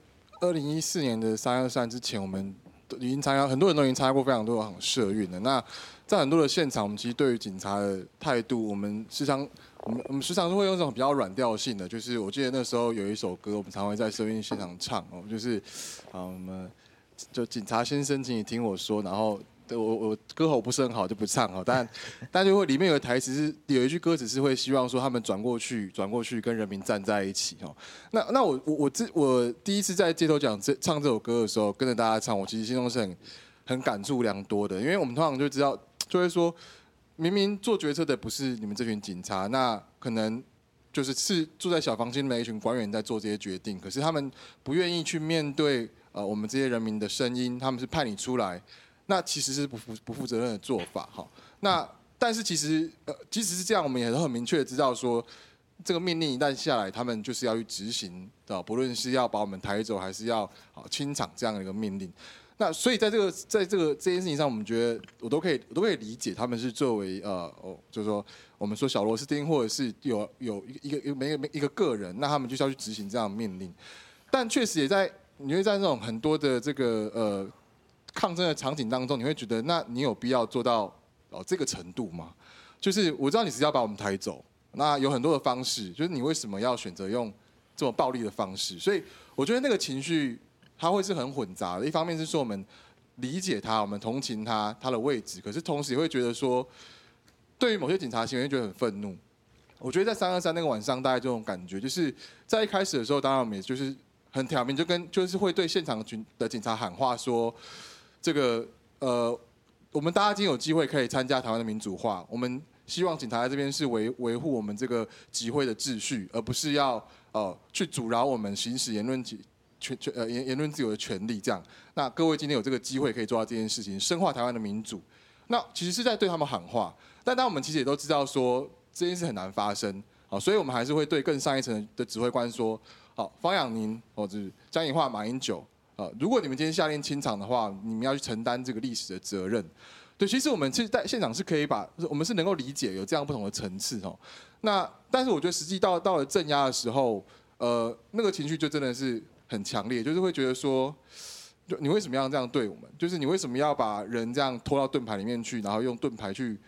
Speaker 2: 二零一四年的三二三之前，我们已经参加，很多人都已经参加过非常多的社运了。那在很多的现场，我们其实对于警察的态度，我们时常，我们我们时常是会用这种比较软调性的，就是我记得那时候有一首歌，我们常会在社运现场唱哦，就是啊，我们就警察先生，请你听我说，然后我我歌喉不是很好就不唱哦，但但就会里面有个台词是有一句歌词是会希望说他们转过去，转过去跟人民站在一起哦。那那我我我这我第一次在街头讲这唱这首歌的时候，跟着大家唱，我其实心中是很很感触良多的，因为我们通常就知道。就会说，明明做决策的不是你们这群警察，那可能就是是住在小房间里面一群官员在做这些决定，可是他们不愿意去面对呃我们这些人民的声音，他们是派你出来，那其实是不负不负责任的做法哈。那但是其实呃即使是这样，我们也都很明确的知道说，这个命令一旦下来，他们就是要去执行的，不论是要把我们抬走，还是要啊清场这样的一个命令。那所以在这个在这个这件事情上，我们觉得我都可以我都可以理解，他们是作为呃哦，就是说我们说小螺丝钉，或者是有有一个一个每个一个个人，那他们就是要去执行这样的命令。但确实也在你会在那种很多的这个呃抗争的场景当中，你会觉得，那你有必要做到哦这个程度吗？就是我知道你是要把我们抬走，那有很多的方式，就是你为什么要选择用这么暴力的方式？所以我觉得那个情绪。他会是很混杂的，一方面是说我们理解他，我们同情他他的位置，可是同时也会觉得说，对于某些警察行为，觉得很愤怒。我觉得在三二三那个晚上，大概这种感觉，就是在一开始的时候，当然我们也就是很挑明，就跟就是会对现场群的警察喊话说，这个呃，我们大家今天有机会可以参加台湾的民主化，我们希望警察在这边是维维护我们这个集会的秩序，而不是要呃去阻挠我们行使言论权权呃言言论自由的权利，这样。那各位今天有这个机会可以做到这件事情，深化台湾的民主。那其实是在对他们喊话，但当我们其实也都知道说这件事很难发生，好，所以我们还是会对更上一层的指挥官说，好，方养宁或者江宜樺、马英九，啊，如果你们今天下令清场的话，你们要去承担这个历史的责任。对，其实我们其实在现场是可以把，我们是能够理解有这样不同的层次哦。那但是我觉得实际到到了镇压的时候，呃，那个情绪就真的是。很强烈，就是会觉得说，就你为什么要这样对我们？就是你为什么要把人这样拖到盾牌里面去，然后用盾牌去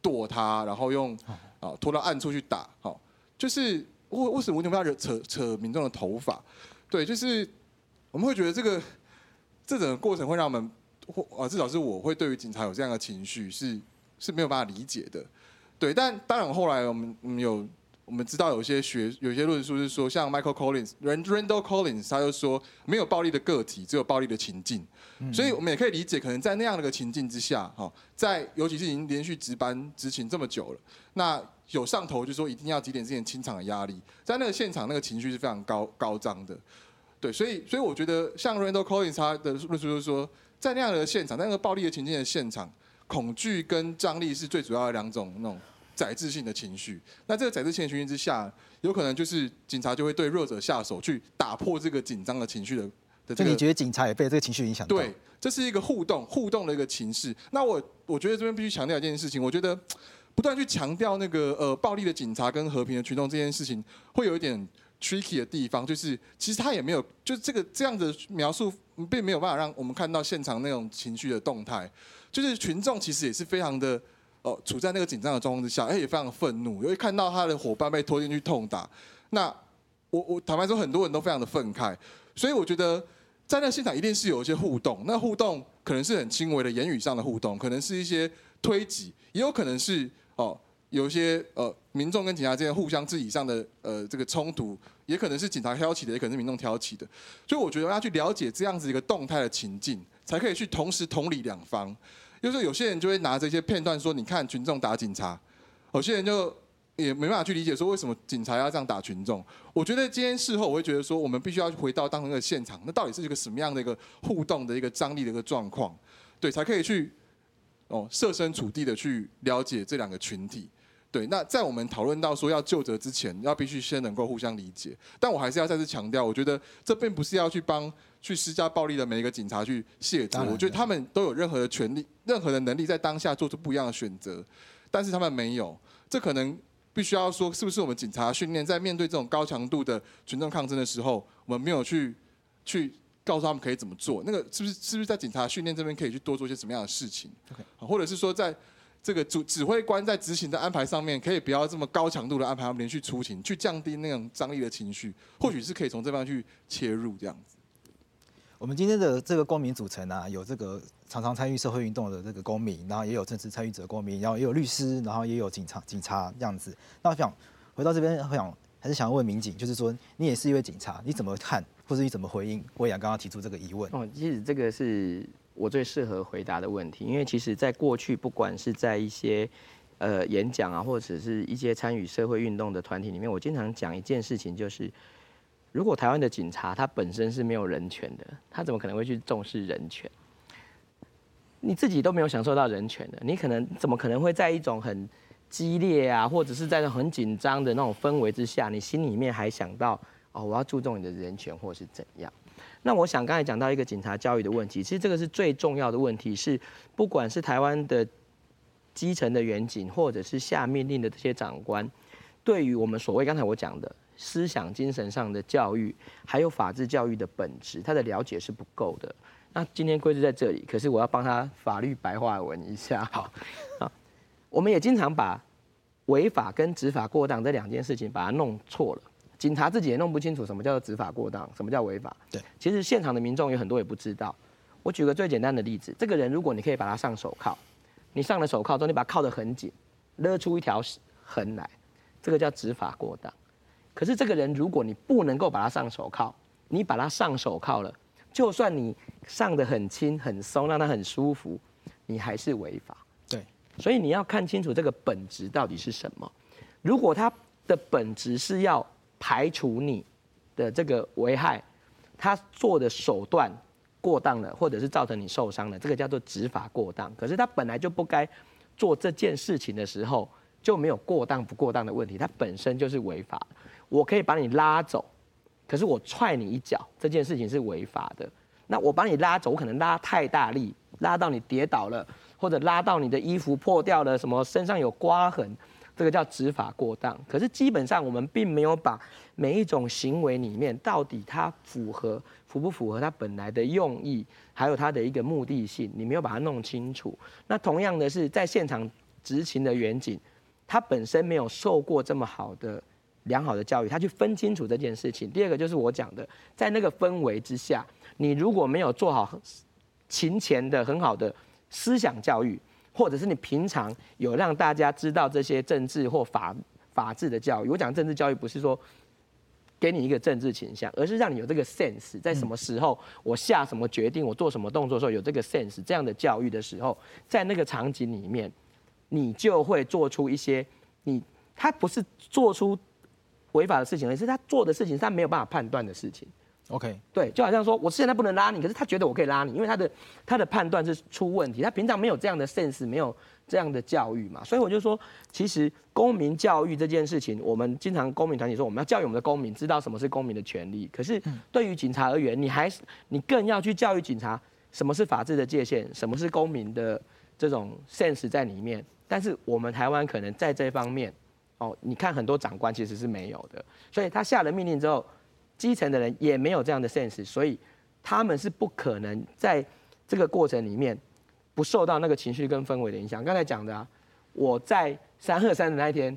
Speaker 2: 剁他，然后用啊拖到暗处去打？好，就是为为什么为什么要扯扯民众的头发？对，就是我们会觉得这个这整个过程会让我们或啊至少是我会对于警察有这样的情绪是是没有办法理解的。对，但当然后来我们我们有。我们知道有些学有些论述是说，像 Michael Collins、Randall Collins，他就说没有暴力的个体，只有暴力的情境。所以我们也可以理解，可能在那样的一个情境之下，哈，在尤其是已经连续值班执勤这么久了，那有上头就说一定要几点之前清场的压力，在那个现场那个情绪是非常高高涨的。对，所以所以我觉得像 Randall Collins 他的论述就是说，在那样的现场，在那个暴力的情境的现场，恐惧跟张力是最主要的两种那种。宰制性的情绪，那这个宰制性的情绪之下，有可能就是警察就会对弱者下手，去打破这个紧张的情绪的的这个。
Speaker 10: 你觉得警察也被这个情绪影响？
Speaker 2: 对，这是一个互动互动的一个情势。那我我觉得这边必须强调一件事情，我觉得不断去强调那个呃暴力的警察跟和平的群众这件事情，会有一点 tricky 的地方，就是其实他也没有，就是这个这样的描述，并没有办法让我们看到现场那种情绪的动态，就是群众其实也是非常的。哦，处在那个紧张的状况之下，哎，也非常愤怒，因为看到他的伙伴被拖进去痛打，那我我坦白说，很多人都非常的愤慨，所以我觉得在那现场一定是有一些互动，那互动可能是很轻微的言语上的互动，可能是一些推挤，也有可能是哦，有一些呃民众跟警察之间互相肢体上的呃这个冲突，也可能是警察挑起的，也可能是民众挑起的，所以我觉得要去了解这样子一个动态的情境，才可以去同时同理两方。就是有些人就会拿这些片段说，你看群众打警察，有些人就也没办法去理解说为什么警察要这样打群众。我觉得今天事后我会觉得说，我们必须要回到当时的现场，那到底是一个什么样的一个互动的一个张力的一个状况，对，才可以去哦设身处地的去了解这两个群体。对，那在我们讨论到说要就责之前，要必须先能够互相理解。但我还是要再次强调，我觉得这并不是要去帮去施加暴力的每一个警察去卸责。我觉得他们都有任何的权利、任何的能力，在当下做出不一样的选择。但是他们没有，这可能必须要说，是不是我们警察训练在面对这种高强度的群众抗争的时候，我们没有去去告诉他们可以怎么做？那个是不是是不是在警察训练这边可以去多做一些什么样的事情？或者是说在。这个主指挥官在执行的安排上面，可以不要这么高强度的安排他们连续出勤，去降低那种张力的情绪，或许是可以从这方面去切入这样子。
Speaker 10: 我们今天的这个公民组成啊，有这个常常参与社会运动的这个公民，然后也有政治参与者公民，然后也有律师，然后也有警察警察这样子。那我想回到这边，我想还是想要问民警，就是说你也是一位警察，你怎么看，或者你怎么回应我也刚刚提出这个疑问？
Speaker 13: 哦，其实这个是。我最适合回答的问题，因为其实在过去，不管是在一些呃演讲啊，或者是一些参与社会运动的团体里面，我经常讲一件事情，就是如果台湾的警察他本身是没有人权的，他怎么可能会去重视人权？你自己都没有享受到人权的，你可能怎么可能会在一种很激烈啊，或者是在很紧张的那种氛围之下，你心里面还想到哦，我要注重你的人权，或是怎样？那我想刚才讲到一个警察教育的问题，其实这个是最重要的问题，是不管是台湾的基层的远警，或者是下命令的这些长官，对于我们所谓刚才我讲的思想精神上的教育，还有法治教育的本质，他的了解是不够的。那今天贵智在这里，可是我要帮他法律白话文一下。好，啊，我们也经常把违法跟执法过当这两件事情把它弄错了。警察自己也弄不清楚什么叫做执法过当，什么叫违法。
Speaker 10: 对，
Speaker 13: 其实现场的民众有很多也不知道。我举个最简单的例子，这个人如果你可以把他上手铐，你上了手铐之后，你把他铐得很紧，勒出一条痕来，这个叫执法过当。可是这个人如果你不能够把他上手铐，你把他上手铐了，就算你上得很轻很松，让他很舒服，你还是违法。
Speaker 10: 对，
Speaker 13: 所以你要看清楚这个本质到底是什么。如果他的本质是要排除你的这个危害，他做的手段过当了，或者是造成你受伤了，这个叫做执法过当。可是他本来就不该做这件事情的时候，就没有过当不过当的问题，他本身就是违法。我可以把你拉走，可是我踹你一脚，这件事情是违法的。那我把你拉走，我可能拉太大力，拉到你跌倒了，或者拉到你的衣服破掉了，什么身上有刮痕。这个叫执法过当，可是基本上我们并没有把每一种行为里面到底它符合符不符合它本来的用意，还有它的一个目的性，你没有把它弄清楚。那同样的是在现场执勤的员警，他本身没有受过这么好的良好的教育，他去分清楚这件事情。第二个就是我讲的，在那个氛围之下，你如果没有做好勤前的很好的思想教育，或者是你平常有让大家知道这些政治或法法治的教育，我讲政治教育不是说给你一个政治倾向，而是让你有这个 sense，在什么时候我下什么决定，我做什么动作的时候有这个 sense，这样的教育的时候，在那个场景里面，你就会做出一些你他不是做出违法的事情，而是他做的事情是他没有办法判断的事情。
Speaker 10: OK，
Speaker 13: 对，就好像说我现在不能拉你，可是他觉得我可以拉你，因为他的他的判断是出问题，他平常没有这样的 sense，没有这样的教育嘛，所以我就说，其实公民教育这件事情，我们经常公民团体说我们要教育我们的公民知道什么是公民的权利，可是对于警察而言，你还是你更要去教育警察什么是法治的界限，什么是公民的这种 sense 在里面，但是我们台湾可能在这方面，哦，你看很多长官其实是没有的，所以他下了命令之后。基层的人也没有这样的 sense，所以他们是不可能在这个过程里面不受到那个情绪跟氛围的影响。刚才讲的啊，我在三鹤山的那一天，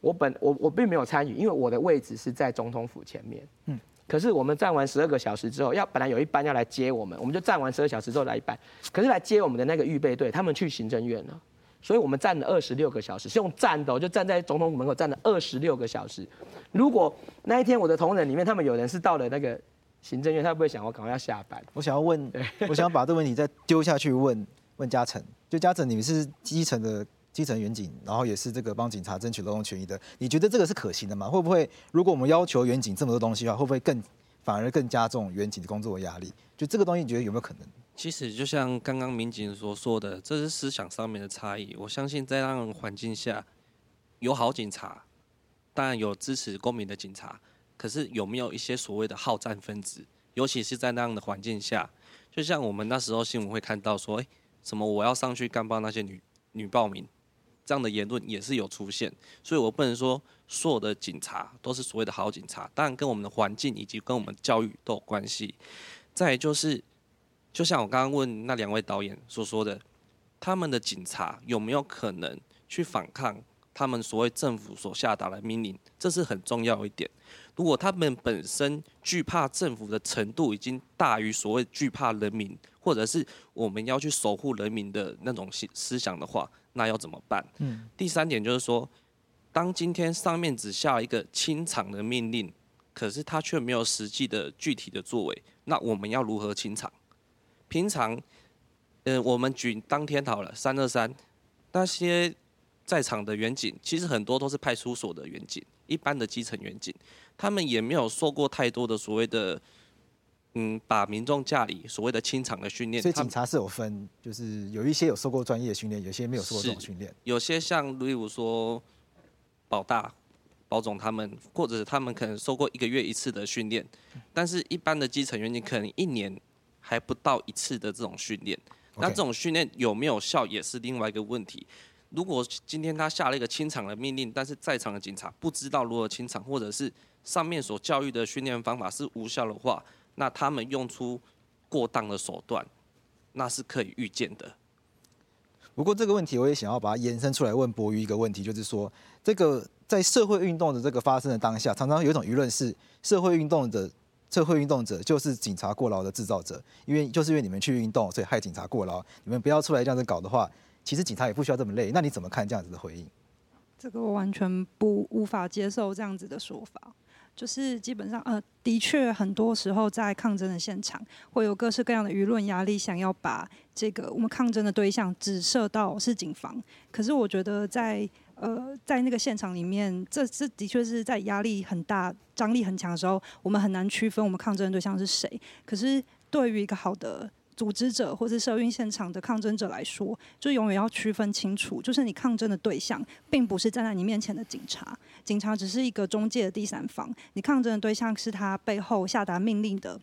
Speaker 13: 我本我我并没有参与，因为我的位置是在总统府前面。嗯。可是我们站完十二个小时之后，要本来有一班要来接我们，我们就站完十二小时之后来一班。可是来接我们的那个预备队，他们去行政院了。所以我们站了二十六个小时，是用站的，就站在总统府门口站了二十六个小时。如果那一天我的同仁里面，他们有人是到了那个行政院，他会不会想我赶快要下班？
Speaker 10: 我想要问，我想要把这个问题再丢下去问问嘉诚。就嘉诚，你们是基层的基层员警，然后也是这个帮警察争取劳动权益的，你觉得这个是可行的吗？会不会如果我们要求员警这么多东西的话，会不会更反而更加重员警的工作压力？就这个东西，你觉得有没有可能？
Speaker 8: 其实就像刚刚民警所说的，这是思想上面的差异。我相信在那样的环境下，有好警察，当然有支持公民的警察，可是有没有一些所谓的好战分子？尤其是在那样的环境下，就像我们那时候新闻会看到说，诶，什么我要上去干爆那些女女暴民，这样的言论也是有出现。所以我不能说所有的警察都是所谓的好警察，当然跟我们的环境以及跟我们教育都有关系。再就是。就像我刚刚问那两位导演所说的，他们的警察有没有可能去反抗他们所谓政府所下达的命令？这是很重要一点。如果他们本身惧怕政府的程度已经大于所谓惧怕人民，或者是我们要去守护人民的那种思思想的话，那要怎么办？嗯。第三点就是说，当今天上面只下一个清场的命令，可是他却没有实际的具体的作为，那我们要如何清场？平常，呃，我们举当天好了，三二三，那些在场的远景，其实很多都是派出所的远景，一般的基层远景，他们也没有受过太多的所谓的，嗯，把民众驾里所谓的清场的训练。
Speaker 10: 所以警察是有分，就是有一些有受过专业训练，有些没有受过这种训练。
Speaker 8: 有些像例如说保大、保总他们，或者是他们可能受过一个月一次的训练，但是一般的基层员警可能一年。还不到一次的这种训练，那这种训练有没有效也是另外一个问题。如果今天他下了一个清场的命令，但是在场的警察不知道如何清场，或者是上面所教育的训练方法是无效的话，那他们用出过当的手段，那是可以预见的。
Speaker 10: 不过这个问题我也想要把它延伸出来问博瑜一个问题，就是说，这个在社会运动的这个发生的当下，常常有一种舆论是社会运动的。社会运动者就是警察过劳的制造者，因为就是因为你们去运动，所以害警察过劳。你们不要出来这样子搞的话，其实警察也不需要这么累。那你怎么看这样子的回应？
Speaker 6: 这个我完全不无法接受这样子的说法。就是基本上，呃，的确很多时候在抗争的现场，会有各式各样的舆论压力，想要把这个我们抗争的对象指涉到是警方。可是我觉得在呃，在那个现场里面，这这的确是在压力很大、张力很强的时候，我们很难区分我们抗争的对象是谁。可是对于一个好的组织者或是社运现场的抗争者来说，就永远要区分清楚，就是你抗争的对象，并不是站在你面前的警察，警察只是一个中介的第三方，你抗争的对象是他背后下达命令的。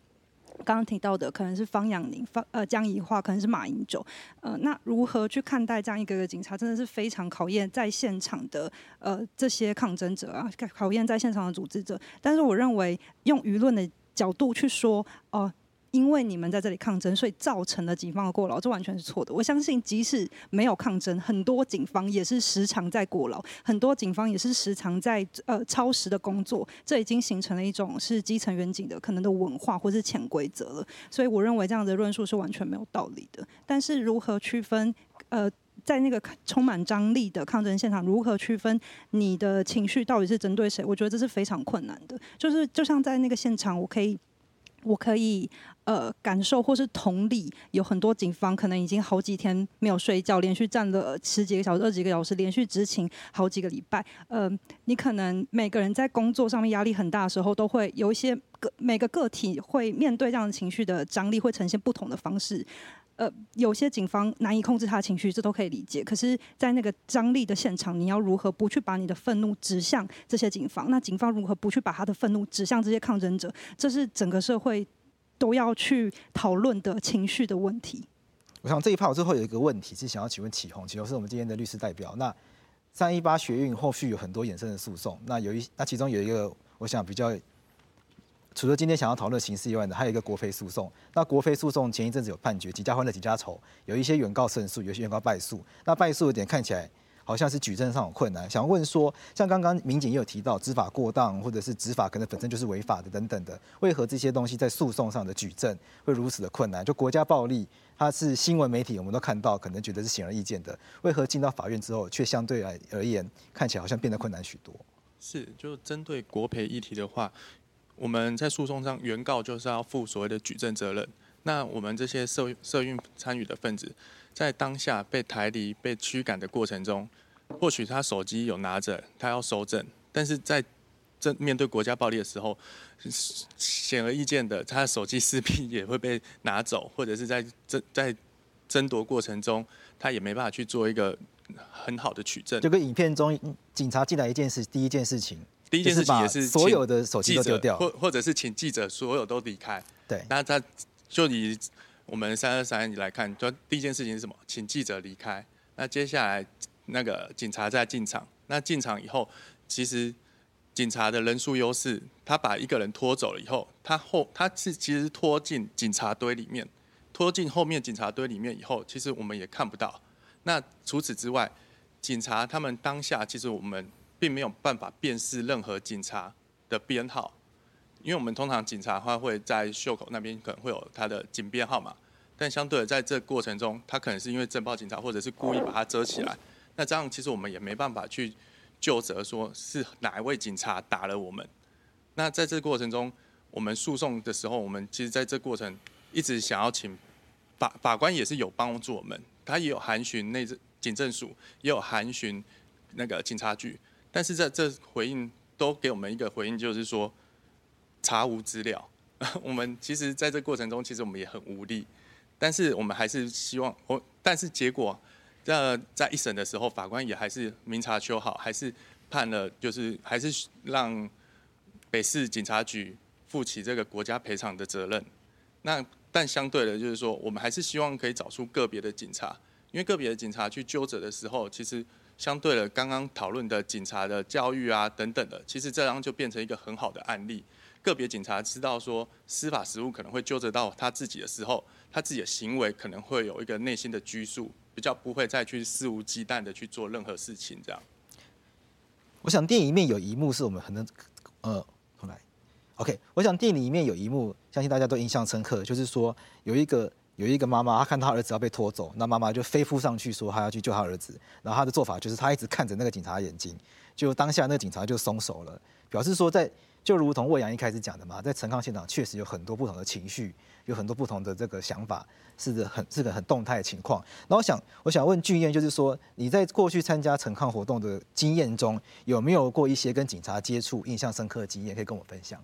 Speaker 6: 刚刚提到的可能是方养宁、方呃江宜桦，可能是马英九，呃，那如何去看待这样一个个警察，真的是非常考验在现场的呃这些抗争者啊，考验在现场的组织者。但是我认为用舆论的角度去说，哦、因为你们在这里抗争，所以造成了警方的过劳，这完全是错的。我相信，即使没有抗争，很多警方也是时常在过劳，很多警方也是时常在呃超时的工作，这已经形成了一种是基层员警的可能的文化或是潜规则了。所以，我认为这样的论述是完全没有道理的。但是，如何区分呃，在那个充满张力的抗争现场，如何区分你的情绪到底是针对谁？我觉得这是非常困难的。就是就像在那个现场，我可以。我可以呃感受或是同理，有很多警方可能已经好几天没有睡觉，连续站了十几个小时、二十几个小时，连续执勤好几个礼拜。呃，你可能每个人在工作上面压力很大的时候，都会有一些个每个个体会面对这样的情绪的张力，会呈现不同的方式。呃，有些警方难以控制他的情绪，这都可以理解。可是，在那个张力的现场，你要如何不去把你的愤怒指向这些警方？那警方如何不去把他的愤怒指向这些抗争者？这是整个社会都要去讨论的情绪的问题。
Speaker 10: 我想这一趴我最后有一个问题是想要请问启宏，启宏是我们今天的律师代表。那三一八学运后续有很多衍生的诉讼，那有一那其中有一个，我想比较。除了今天想要讨论刑事以外的，还有一个国赔诉讼。那国赔诉讼前一阵子有判决，几家欢乐几家愁，有一些原告胜诉，有些原告败诉。那败诉的点看起来好像是举证上有困难。想问说，像刚刚民警也有提到执法过当，或者是执法可能本身就是违法的等等的，为何这些东西在诉讼上的举证会如此的困难？就国家暴力，它是新闻媒体我们都看到，可能觉得是显而易见的，为何进到法院之后，却相对来而言看起来好像变得困难许多？
Speaker 3: 是，就针对国赔议题的话。我们在诉讼上，原告就是要负所谓的举证责任。那我们这些社社运参与的分子，在当下被抬离、被驱赶的过程中，或许他手机有拿着，他要收证，但是在这面对国家暴力的时候，显而易见的，他的手机势必也会被拿走，或者是在争在争夺过程中，他也没办法去做一个很好的取证。
Speaker 10: 就跟影片中警察进来一件事，第一件事情。
Speaker 3: 第一件事情也是
Speaker 10: 所有的手机都丢掉，
Speaker 3: 或或者是请记者所有都离开。
Speaker 10: 对，
Speaker 3: 那他就以我们三二三来看，就第一件事情是什么？请记者离开。那接下来那个警察在进场，那进场以后，其实警察的人数优势，他把一个人拖走了以后，他后他是其实拖进警察堆里面，拖进后面警察堆里面以后，其实我们也看不到。那除此之外，警察他们当下其实我们。并没有办法辨识任何警察的编号，因为我们通常警察他会在袖口那边可能会有他的警编号码，但相对的在这过程中，他可能是因为侦报警察或者是故意把它遮起来，那这样其实我们也没办法去就责说是哪一位警察打了我们。那在这过程中，我们诉讼的时候，我们其实在这过程一直想要请法法官也是有帮助我们，他也有函询内政警政署，也有函询那个警察局。但是在这回应都给我们一个回应，就是说查无资料。[laughs] 我们其实在这过程中，其实我们也很无力。但是我们还是希望，我但是结果在在一审的时候，法官也还是明察秋毫，还是判了，就是还是让北市警察局负起这个国家赔偿的责任。那但相对的，就是说我们还是希望可以找出个别的警察，因为个别的警察去纠责的时候，其实。相对了，刚刚讨论的警察的教育啊等等的，其实这样就变成一个很好的案例。个别警察知道说司法实务可能会纠责到他自己的时候，他自己的行为可能会有一个内心的拘束，比较不会再去肆无忌惮的去做任何事情。这样。
Speaker 10: 我想电影里面有一幕是我们很能呃，重来。OK，我想电影里面有一幕，相信大家都印象深刻，就是说有一个。有一个妈妈，她看她儿子要被拖走，那妈妈就飞扑上去说她要去救她儿子。然后她的做法就是她一直看着那个警察眼睛，就当下那个警察就松手了，表示说在就如同魏阳一开始讲的嘛，在陈康现场确实有很多不同的情绪，有很多不同的这个想法，是个很是个很动态的情况。然后我想我想问俊彦，就是说你在过去参加陈抗活动的经验中，有没有过一些跟警察接触印象深刻的经验可以跟我分享？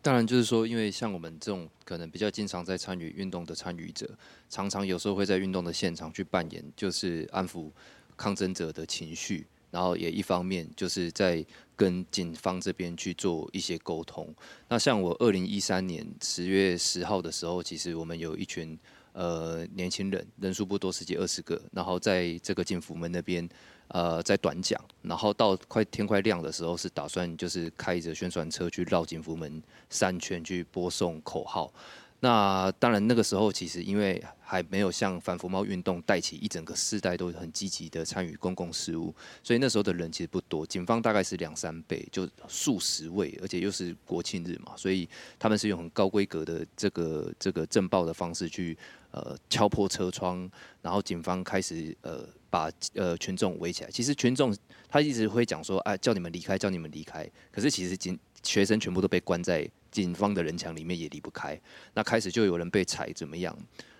Speaker 4: 当然，就是说，因为像我们这种可能比较经常在参与运动的参与者，常常有时候会在运动的现场去扮演，就是安抚抗争者的情绪，然后也一方面就是在跟警方这边去做一些沟通。那像我二零一三年十月十号的时候，其实我们有一群呃年轻人，人数不多，十几二十个，然后在这个警府门那边。呃，在短讲，然后到快天快亮的时候，是打算就是开着宣传车去绕警府门三圈去播送口号。那当然，那个时候其实因为还没有像反服贸运动带起一整个世代都很积极的参与公共事务，所以那时候的人其实不多。警方大概是两三倍，就数十位，而且又是国庆日嘛，所以他们是用很高规格的这个这个震爆的方式去呃敲破车窗，然后警方开始呃把呃群众围起来。其实群众他一直会讲说，哎，叫你们离开，叫你们离开。可是其实警学生全部都被关在。警方的人墙里面也离不开，那开始就有人被踩怎么样？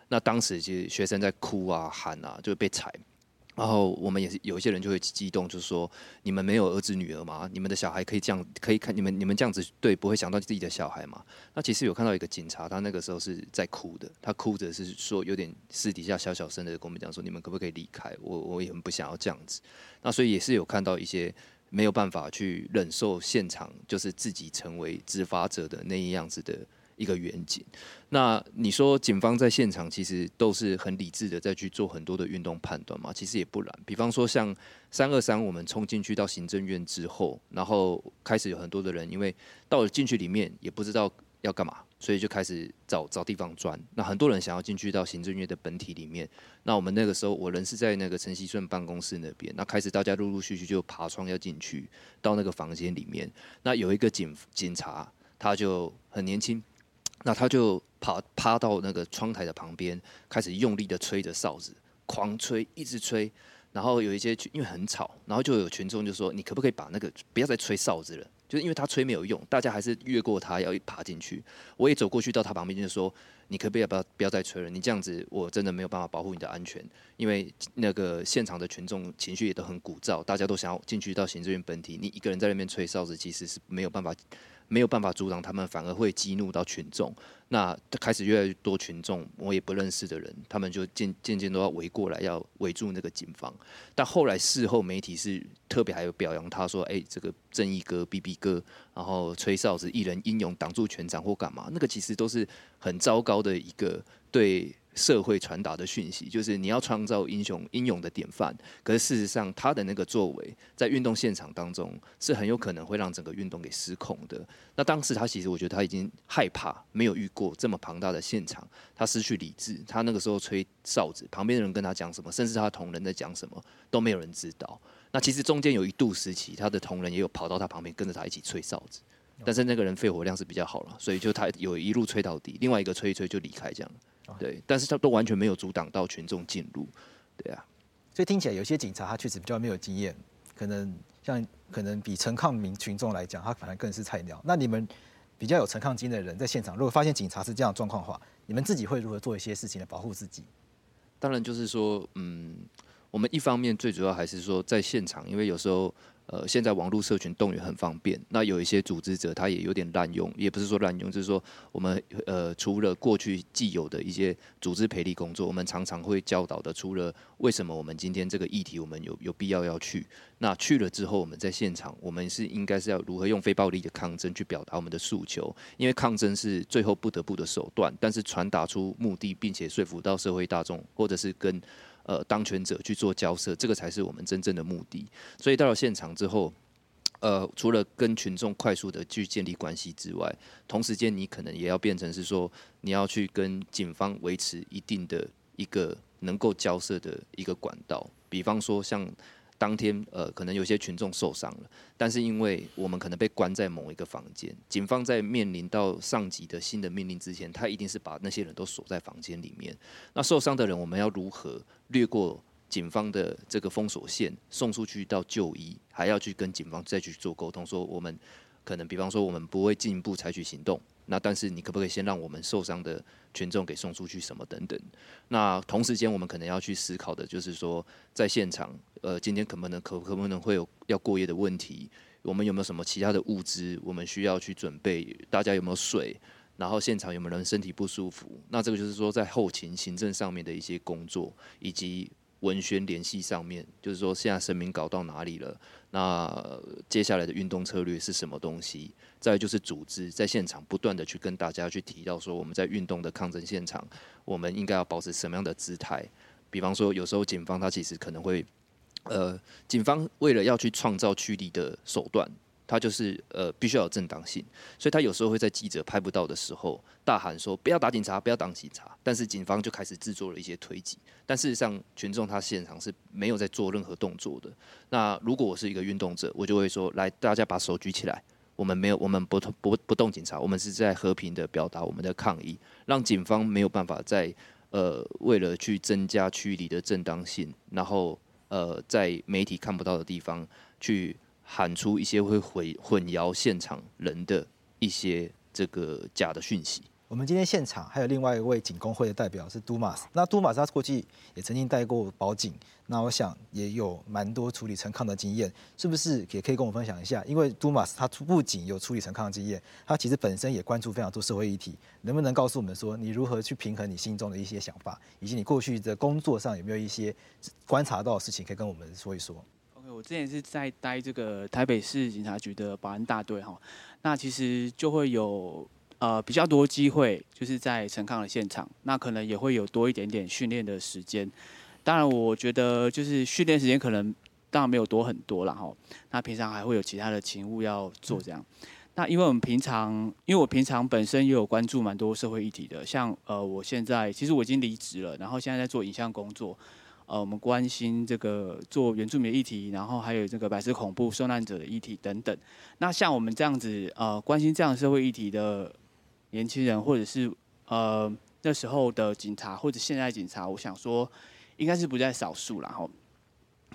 Speaker 4: 那当时其实学生在哭啊喊啊，就被踩，然后我们也是有一些人就会激动，就是说：你们没有儿子女儿吗？你们的小孩可以这样可以看你们你们这样子对，不会想到自己的小孩吗？那其实有看到一个警察，他那个时候是在哭的，他哭着是说有点私底下小小声的跟我们讲说：你们可不可以离开？我我也很不想要这样子。那所以也是有看到一些。没有办法去忍受现场，就是自己成为执法者的那一样子的一个远景。那你说警方在现场其实都是很理智的，在去做很多的运动判断嘛？其实也不然。比方说像三二三，我们冲进去到行政院之后，然后开始有很多的人，因为到了进去里面也不知道要干嘛。所以就开始找找地方钻。那很多人想要进去到行政院的本体里面。那我们那个时候，我人是在那个陈锡顺办公室那边。那开始大家陆陆续续就爬窗要进去到那个房间里面。那有一个警警察，他就很年轻，那他就爬趴到那个窗台的旁边，开始用力的吹着哨子，狂吹，一直吹。然后有一些群因为很吵，然后就有群众就说：“你可不可以把那个不要再吹哨子了？”就是因为他吹没有用，大家还是越过他要爬进去。我也走过去到他旁边，就说：“你可不可以不要不要再吹了？你这样子我真的没有办法保护你的安全。”因为那个现场的群众情绪也都很鼓噪，大家都想要进去到行政院本体。你一个人在那边吹哨子，其实是没有办法。没有办法阻挡他们，反而会激怒到群众。那开始越来越多群众，我也不认识的人，他们就渐渐渐都要围过来，要围住那个警方。但后来事后媒体是特别还有表扬他说：“哎，这个正义哥、BB 哥，然后吹哨子，一人英勇挡住全场或干嘛？”那个其实都是很糟糕的一个对。社会传达的讯息就是你要创造英雄英勇的典范，可是事实上他的那个作为在运动现场当中是很有可能会让整个运动给失控的。那当时他其实我觉得他已经害怕，没有遇过这么庞大的现场，他失去理智。他那个时候吹哨子，旁边的人跟他讲什么，甚至他同仁在讲什么都没有人知道。那其实中间有一度时期，他的同仁也有跑到他旁边跟着他一起吹哨子，但是那个人肺活量是比较好了，所以就他有一路吹到底，另外一个吹一吹就离开这样。对，但是他都完全没有阻挡到群众进入，对啊，
Speaker 10: 所以听起来有些警察他确实比较没有经验，可能像可能比陈抗民群众来讲，他反而更是菜鸟。那你们比较有陈抗经验的人在现场，如果发现警察是这样状况的话，你们自己会如何做一些事情来保护自己？
Speaker 4: 当然就是说，嗯，我们一方面最主要还是说在现场，因为有时候。呃，现在网络社群动员很方便，那有一些组织者他也有点滥用，也不是说滥用，就是说我们呃除了过去既有的一些组织培力工作，我们常常会教导的，除了为什么我们今天这个议题我们有有必要要去，那去了之后我们在现场，我们是应该是要如何用非暴力的抗争去表达我们的诉求，因为抗争是最后不得不的手段，但是传达出目的并且说服到社会大众，或者是跟。呃，当权者去做交涉，这个才是我们真正的目的。所以到了现场之后，呃，除了跟群众快速的去建立关系之外，同时间你可能也要变成是说，你要去跟警方维持一定的一个能够交涉的一个管道，比方说像。当天，呃，可能有些群众受伤了，但是因为我们可能被关在某一个房间，警方在面临到上级的新的命令之前，他一定是把那些人都锁在房间里面。那受伤的人，我们要如何略过警方的这个封锁线，送出去到就医，还要去跟警方再去做沟通，说我们可能，比方说我们不会进一步采取行动。那但是你可不可以先让我们受伤的群众给送出去什么等等？那同时间我们可能要去思考的就是说，在现场，呃，今天可不能可可不能会有要过夜的问题？我们有没有什么其他的物资？我们需要去准备？大家有没有水？然后现场有没有人身体不舒服？那这个就是说在后勤行政上面的一些工作，以及文宣联系上面，就是说现在声明搞到哪里了？那接下来的运动策略是什么东西？再就是组织在现场不断的去跟大家去提到说，我们在运动的抗争现场，我们应该要保持什么样的姿态？比方说，有时候警方他其实可能会，呃，警方为了要去创造驱离的手段，他就是呃必须要有正当性，所以他有时候会在记者拍不到的时候大喊说不要打警察，不要挡警察，但是警方就开始制作了一些推挤，但事实上群众他现场是没有在做任何动作的。那如果我是一个运动者，我就会说来，大家把手举起来，我们没有，我们不不不动警察，我们是在和平的表达我们的抗议，让警方没有办法在呃为了去增加区里的正当性，然后。呃，在媒体看不到的地方，去喊出一些会混混淆现场人的一些这个假的讯息。
Speaker 10: 我们今天现场还有另外一位警工会的代表是杜马斯，那杜马斯他过去也曾经带过保警，那我想也有蛮多处理陈抗的经验，是不是也可以跟我分享一下？因为杜马斯他不仅有处理陈抗的经验，他其实本身也关注非常多社会议题，能不能告诉我们说你如何去平衡你心中的一些想法，以及你过去的工作上有没有一些观察到的事情可以跟我们说一
Speaker 5: 说我之前是在待这个台北市警察局的保安大队哈，那其实就会有。呃，比较多机会就是在陈抗的现场，那可能也会有多一点点训练的时间。当然，我觉得就是训练时间可能当然没有多很多了哈。那平常还会有其他的勤务要做这样。那因为我们平常，因为我平常本身也有关注蛮多社会议题的，像呃，我现在其实我已经离职了，然后现在在做影像工作。呃，我们关心这个做原住民议题，然后还有这个白色恐怖受难者的议题等等。那像我们这样子呃，关心这样的社会议题的。年轻人，或者是呃那时候的警察，或者现在警察，我想说应该是不在少数啦。吼，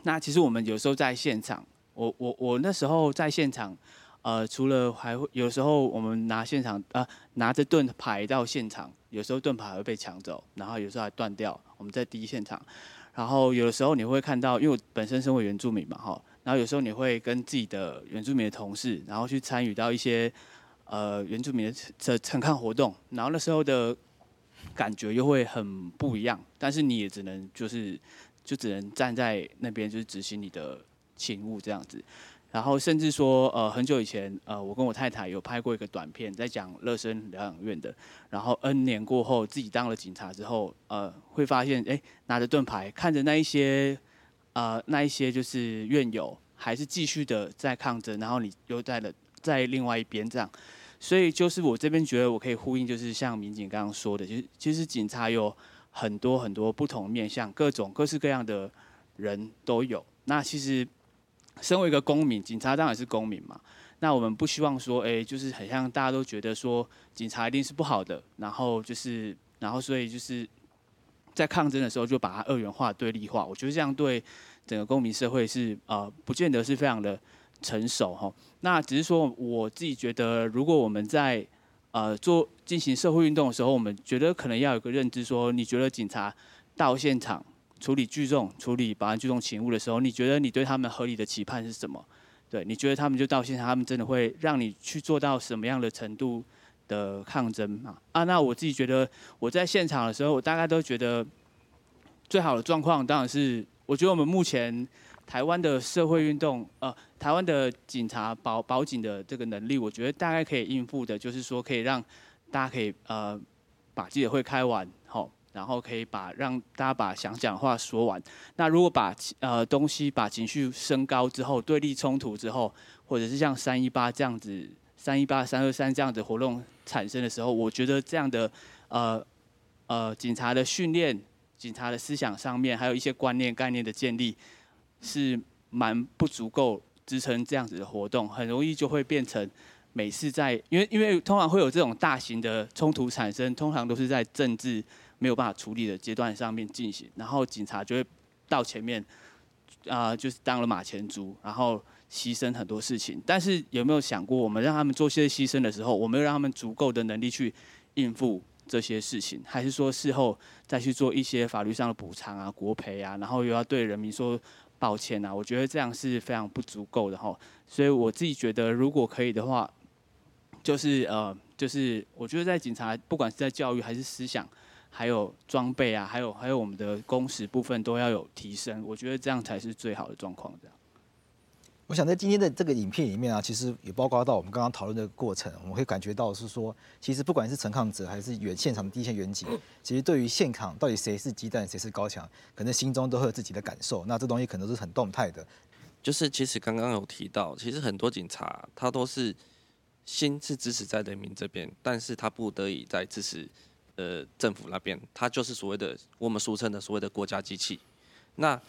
Speaker 5: 那其实我们有时候在现场，我我我那时候在现场，呃，除了还会有时候我们拿现场啊、呃、拿着盾牌到现场，有时候盾牌会被抢走，然后有时候还断掉。我们在第一现场，然后有的时候你会看到，因为我本身身为原住民嘛，哈，然后有时候你会跟自己的原住民的同事，然后去参与到一些。呃，原住民的陈陈抗活动，然后那时候的感觉又会很不一样，但是你也只能就是就只能站在那边，就是执行你的勤务这样子。然后甚至说，呃，很久以前，呃，我跟我太太有拍过一个短片，在讲乐生疗养院的。然后 N 年过后，自己当了警察之后，呃，会发现，哎，拿着盾牌，看着那一些，呃，那一些就是院友，还是继续的在抗争，然后你又在了。在另外一边这样，所以就是我这边觉得我可以呼应，就是像民警刚刚说的，其实其实警察有很多很多不同面向，各种各式各样的人都有。那其实身为一个公民，警察当然是公民嘛。那我们不希望说，哎，就是很像大家都觉得说警察一定是不好的，然后就是然后所以就是在抗争的时候就把它二元化、对立化。我觉得这样对整个公民社会是呃，不见得是非常的。成熟哈，那只是说我自己觉得，如果我们在呃做进行社会运动的时候，我们觉得可能要有个认知，说你觉得警察到现场处理聚众、处理保安聚众勤务的时候，你觉得你对他们合理的期盼是什么？对，你觉得他们就到现场，他们真的会让你去做到什么样的程度的抗争嘛？啊，那我自己觉得我在现场的时候，我大概都觉得最好的状况当然是，我觉得我们目前。台湾的社会运动，呃，台湾的警察保保警的这个能力，我觉得大概可以应付的，就是说可以让大家可以呃把记者会开完，然后可以把让大家把想讲的话说完。那如果把呃东西把情绪升高之后，对立冲突之后，或者是像三一八这样子，三一八、三二三这样子活动产生的时候，我觉得这样的呃呃警察的训练、警察的思想上面，还有一些观念概念的建立。是蛮不足够支撑这样子的活动，很容易就会变成每次在，因为因为通常会有这种大型的冲突产生，通常都是在政治没有办法处理的阶段上面进行，然后警察就会到前面啊、就是当了马前卒，然后牺牲很多事情。但是有没有想过，我们让他们做些牺牲的时候，我们有让他们足够的能力去应付这些事情，还是说事后再去做一些法律上的补偿啊、国赔啊，然后又要对人民说？抱歉呐，我觉得这样是非常不足够的哈，所以我自己觉得，如果可以的话，就是呃，就是我觉得在警察，不管是在教育还是思想，还有装备啊，还有还有我们的工时部分，都要有提升，我觉得这样才是最好的状况。这样。
Speaker 10: 我想在今天的这个影片里面啊，其实也包括到我们刚刚讨论的过程，我们会感觉到是说，其实不管是陈抗者还是远现场的第一线员警，其实对于现场到底谁是鸡蛋谁是高墙，可能心中都会有自己的感受。那这东西可能是很动态的。
Speaker 8: 就是其实刚刚有提到，其实很多警察他都是心是支持在人民这边，但是他不得已在支持呃政府那边，他就是所谓的我们俗称的所谓的国家机器。那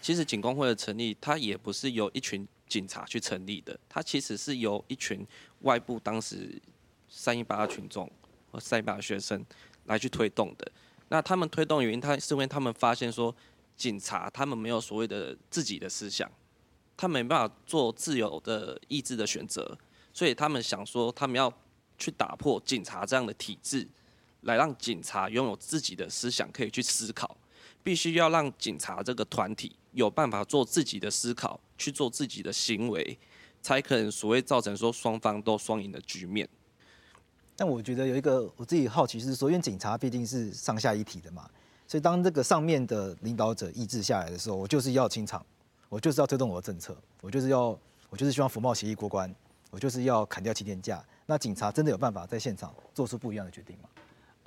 Speaker 8: 其实警工会的成立，它也不是由一群警察去成立的，它其实是由一群外部当时三一八群众和三一八学生来去推动的。那他们推动的原因，他是因为他们发现说，警察他们没有所谓的自己的思想，他没办法做自由的意志的选择，所以他们想说，他们要去打破警察这样的体制，来让警察拥有自己的思想，可以去思考。必须要让警察这个团体有办法做自己的思考，去做自己的行为，才可能所谓造成说双方都双赢的局面。
Speaker 10: 但我觉得有一个我自己好奇是说，因为警察毕竟是上下一体的嘛，所以当这个上面的领导者意志下来的时候，我就是要清场，我就是要推动我的政策，我就是要，我就是希望服贸协议过关，我就是要砍掉七天假。那警察真的有办法在现场做出不一样的决定吗？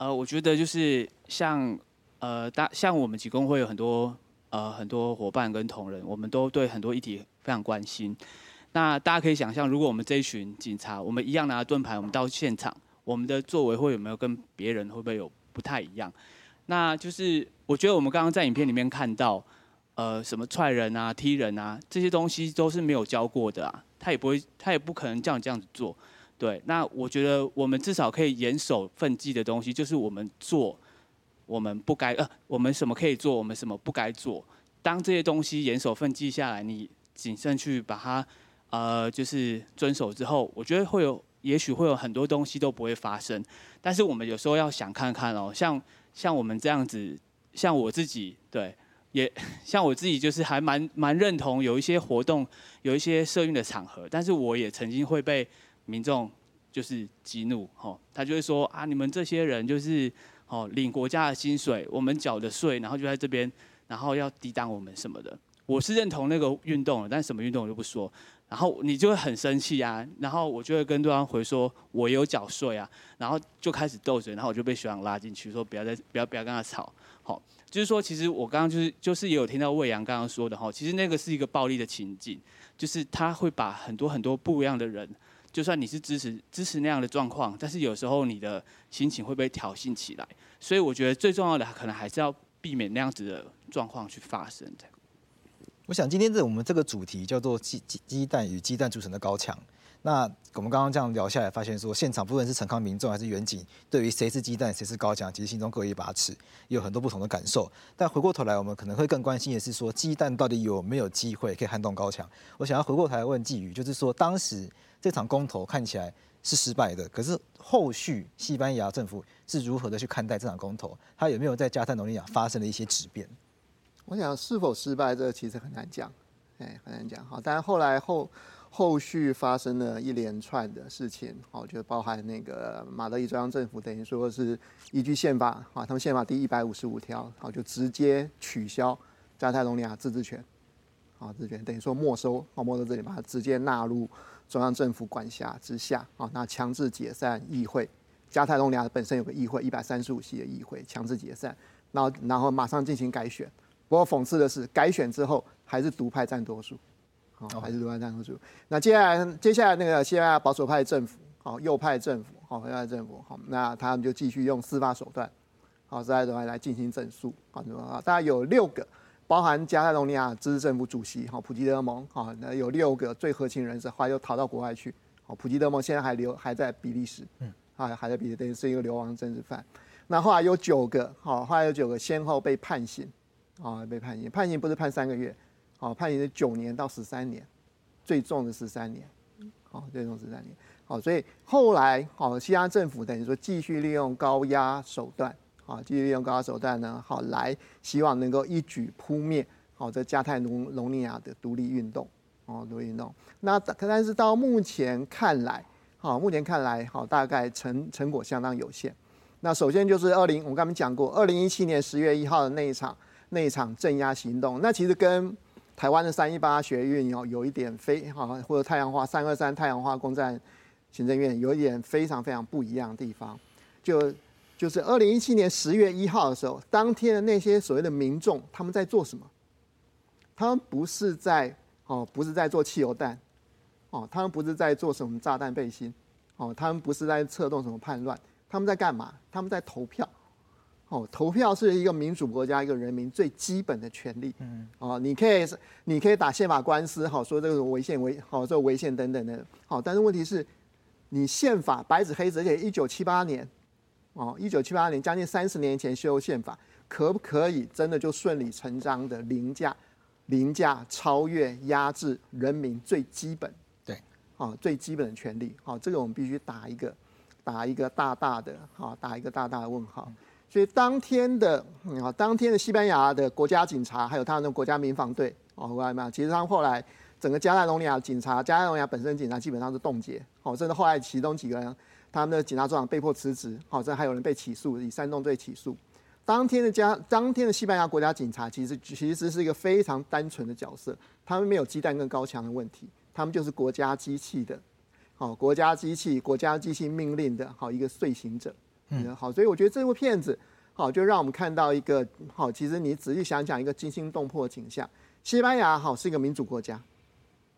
Speaker 5: 呃，我觉得就是像呃大像我们警工会有很多呃很多伙伴跟同仁，我们都对很多议题非常关心。那大家可以想象，如果我们这一群警察，我们一样拿着盾牌，我们到现场。我们的作为会有没有跟别人会不会有不太一样？那就是我觉得我们刚刚在影片里面看到，呃，什么踹人啊、踢人啊这些东西都是没有教过的啊，他也不会，他也不可能叫你这样子做。对，那我觉得我们至少可以严守分际的东西，就是我们做我们不该呃，我们什么可以做，我们什么不该做。当这些东西严守分际下来，你谨慎去把它呃，就是遵守之后，我觉得会有。也许会有很多东西都不会发生，但是我们有时候要想看看哦，像像我们这样子，像我自己，对，也像我自己，就是还蛮蛮认同有一些活动，有一些社运的场合，但是我也曾经会被民众就是激怒，吼，他就会说啊，你们这些人就是哦领国家的薪水，我们缴的税，然后就在这边，然后要抵挡我们什么的。我是认同那个运动的，但什么运动我就不说。然后你就会很生气啊，然后我就会跟对方回说，我有缴税啊，然后就开始斗嘴，然后我就被学长拉进去，说不要再不要不要跟他吵，好，就是说其实我刚刚就是就是也有听到魏阳刚刚说的哈，其实那个是一个暴力的情境，就是他会把很多很多不一样的人，就算你是支持支持那样的状况，但是有时候你的心情会被挑衅起来，所以我觉得最重要的可能还是要避免那样子的状况去发生的。
Speaker 10: 我想今天这我们这个主题叫做鸡鸡鸡蛋与鸡蛋组成的高墙。那我们刚刚这样聊下来，发现说现场不论是陈康民众还是远景，对于谁是鸡蛋谁是高墙，其实心中各一把尺，有很多不同的感受。但回过头来，我们可能会更关心的是说，鸡蛋到底有没有机会可以撼动高墙？我想要回过头来问季宇，就是说当时这场公投看起来是失败的，可是后续西班牙政府是如何的去看待这场公投？它有没有在加泰罗尼亚发生了一些质变？
Speaker 12: 我想是否失败，这个其实很难讲，哎，很难讲。好，但后来后后续发生了一连串的事情，好，就包含那个马德里中央政府等于说是依据宪法啊，他们宪法第一百五十五条，好，就直接取消加泰隆尼亚自治权，啊，自治权等于说没收，啊，没收这里把它直接纳入中央政府管辖之下，啊，那强制解散议会，加泰隆尼亚本身有个议会，一百三十五席的议会，强制解散，然后然后马上进行改选。不过讽刺的是，改选之后还是独派占多数，好，还是独派占多数。那接下来，接下来那个西班牙保守派政府，好，右派政府，好，右派政府，好，那他们就继续用司法手段，好，司法手段来进行整肃，好，大概有六个，包含加泰罗尼亚自治政府主席，好，普吉德蒙，好，那有六个最核心人士，后来又逃到国外去，好，普吉德蒙现在还留还在比利时，嗯，还还在比利时，等于是一个流亡政治犯。那后来有九个，好，后来有九个先后被判刑。啊，被判刑，判刑不是判三个月，好，判刑是九年到十三年，最重的十三年，好，最重十三年，好，所以后来，好，西班牙政府等于说继续利用高压手段，好，继续利用高压手段呢，好，来希望能够一举扑灭，好，这加泰隆隆尼亚的独立运动，哦，独立运动，那但是到目前看来，好，目前看来，好，大概成成果相当有限。那首先就是二零，我刚才讲过，二零一七年十月一号的那一场。那一场镇压行动，那其实跟台湾的三一八学运有有一点非好，或者太阳花三二三太阳花攻占行政院有一点非常非常不一样的地方，就就是二零一七年十月一号的时候，当天的那些所谓的民众他们在做什么？他们不是在哦，不是在做汽油弹，哦，他们不是在做什么炸弹背心，哦，他们不是在策动什么叛乱，他们在干嘛？他们在投票。哦，投票是一个民主国家一个人民最基本的权利。嗯，哦，你可以你可以打宪法官司，好说这个违宪违好这个违宪等等的，好，但是问题是，你宪法白纸黑字，而且一九七八年，哦，一九七八年将近三十年前修宪法，可不可以真的就顺理成章的凌驾、凌驾、超越、压制人民最基本
Speaker 10: 对，
Speaker 12: 啊最基本的权利？好，这个我们必须打一个打一个大大的好，打一个大大的问号。所以当天的啊，当天的西班牙的国家警察，还有他们的国家民防队哦，国家民防，其实他们后来整个加泰隆尼亚警察，加泰隆尼亚本身警察基本上是冻结，哦，甚至后来其中几个人，他们的警察组长被迫辞职，好，这还有人被起诉，以煽动罪起诉。当天的加，当天的西班牙国家警察其实其实是一个非常单纯的角色，他们没有鸡蛋跟高墙的问题，他们就是国家机器的，好，国家机器，国家机器命令的好一个遂行者。好，所以我觉得这部片子好，就让我们看到一个好，其实你仔细想想，一个惊心动魄的景象。西班牙好是一个民主国家，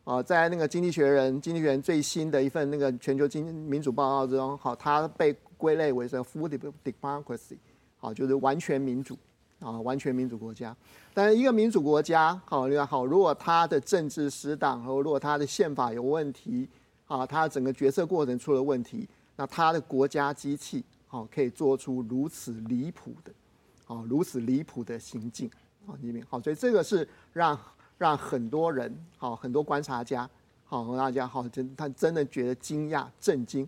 Speaker 12: 哦，在那个《经济学人》《经济学人》最新的一份那个全球经民主报告之中，好，它被归类为是 full democracy，好，就是完全民主啊，完全民主国家。但是一个民主国家，好，你看好，如果它的政治失当，和如果它的宪法有问题，啊，它整个决策过程出了问题，那它的国家机器。哦，可以做出如此离谱的，哦，如此离谱的行径，好，里面好，所以这个是让让很多人，好，很多观察家，好，和大家好，真他真的觉得惊讶、震惊，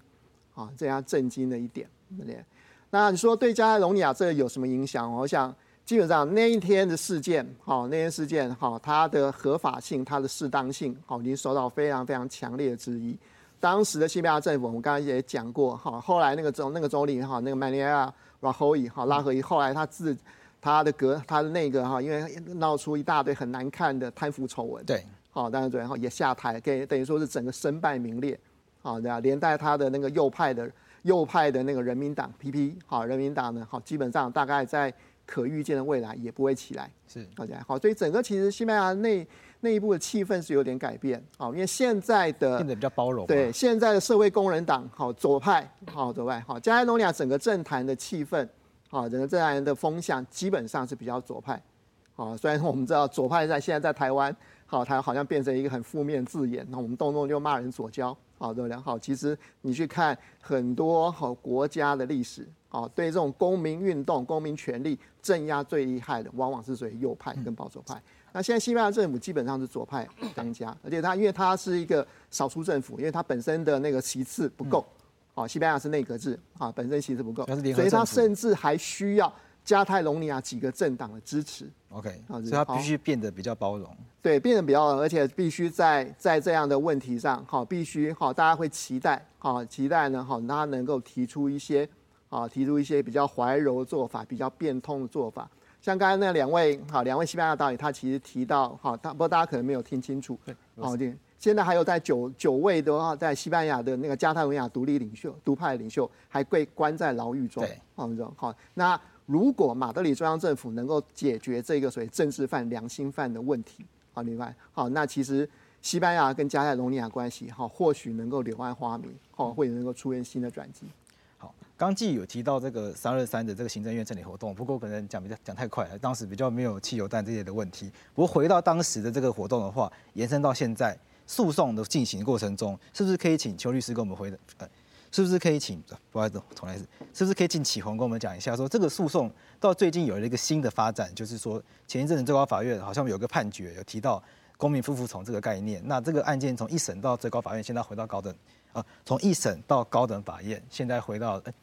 Speaker 12: 啊，这样震惊的一点，对？那你说对加泰隆尼亚这个有什么影响？我想基本上那一天的事件，好，那天事件，好，它的合法性、它的适当性，好，已经受到非常非常强烈的质疑。当时的西班牙政府，我们刚才也讲过，哈，后来那个总那个总理哈，那个曼尼亚拉赫伊哈拉赫伊，后来他自他的阁他的那个哈，因为闹出一大堆很难看的贪腐丑闻，
Speaker 10: 对，
Speaker 12: 好，当然最后也下台，给等于说是整个身败名裂，好，对啊，连带他的那个右派的右派的那个人民党 PP，好，人民党呢，好，基本上大概在可预见的未来也不会起来，
Speaker 10: 是，
Speaker 12: 好，好，所以整个其实西班牙内。内部的气氛是有点改变，好，因为现在的
Speaker 10: 变得比较包容。
Speaker 12: 对，现在的社会工人党，好左派，好左派，好加泰隆尼亚整个政坛的气氛，好整个政坛的风向基本上是比较左派，好，虽然我们知道左派在现在在台湾，好，它好像变成一个很负面字眼，那我们动不动就骂人左交，好对不对？好，其实你去看很多好国家的历史，好对这种公民运动、公民权利镇压最厉害的，往往是属于右派跟保守派。嗯那现在西班牙政府基本上是左派当家，而且他因为他是一个少数政府，因为他本身的那个席次不够，啊，西班牙是内阁制啊，本身席次不够，所以他甚至还需要加泰隆尼亚几个政党的支持。
Speaker 10: OK，所以他必须变得比较包容。
Speaker 12: 对，变得比较，而且必须在在这样的问题上，好，必须好，大家会期待，好，期待呢，好，他能够提出一些，啊，提出一些比较怀柔的做法，比较变通的做法。像刚才那两位好，两位西班牙导演，他其实提到好，他不过大家可能没有听清楚。对，好，对，现在还有在九九位的话，在西班牙的那个加泰罗尼亚独立领袖、独派领袖还被关在牢狱中。对，好，好，那如果马德里中央政府能够解决这个所谓政治犯、良心犯的问题，好，另外，好，那其实西班牙跟加泰罗尼亚关系，好，或许能够柳暗花明，好，会能够出现新的转
Speaker 10: 机。刚既有提到这个三二三的这个行政院整理活动，不过可能讲比较讲太快了，当时比较没有汽油弹这些的问题。不过回到当时的这个活动的话，延伸到现在诉讼的进行过程中，是不是可以请邱律师跟我们回？呃，是不是可以请不好意思，重来一次，是不是可以请启宏跟我们讲一下，说这个诉讼到最近有了一个新的发展，就是说前一阵子最高法院好像有个判决有提到公民不服从这个概念，那这个案件从一审到最高法院，现在回到高等。啊，从一审到高等法院，现在回到，欸，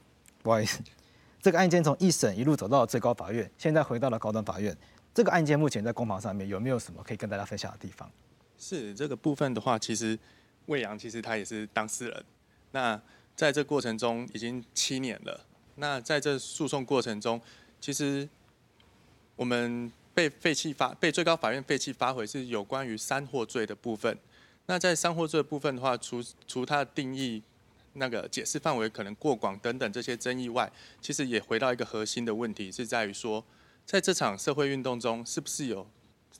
Speaker 10: 不好意思，[laughs] 这个案件从一审一路走到最高法院，现在回到了高等法院。这个案件目前在公房上面有没有什么可以跟大家分享的地方？
Speaker 3: 是这个部分的话，其实魏阳其实他也是当事人。那在这过程中已经七年了。那在这诉讼过程中，其实我们被废弃发被最高法院废弃发回是有关于三货罪的部分。那在三货罪的部分的话，除除它的定义、那个解释范围可能过广等等这些争议外，其实也回到一个核心的问题，是在于说，在这场社会运动中，是不是有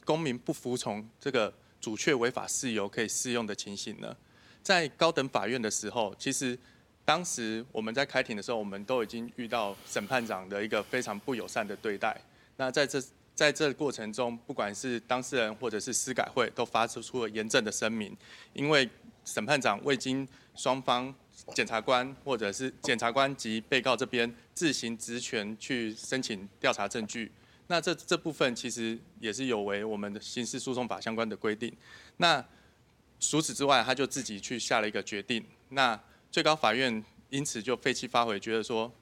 Speaker 3: 公民不服从这个主却违法事由可以适用的情形呢？在高等法院的时候，其实当时我们在开庭的时候，我们都已经遇到审判长的一个非常不友善的对待。那在这在这过程中，不管是当事人或者是司改会，都发出出了严正的声明，因为审判长未经双方检察官或者是检察官及被告这边自行职权去申请调查证据。那这这部分其实也是有违我们的刑事诉讼法相关的规定。那除此之外，他就自己去下了一个决定。那最高法院因此就废弃发回，觉得说，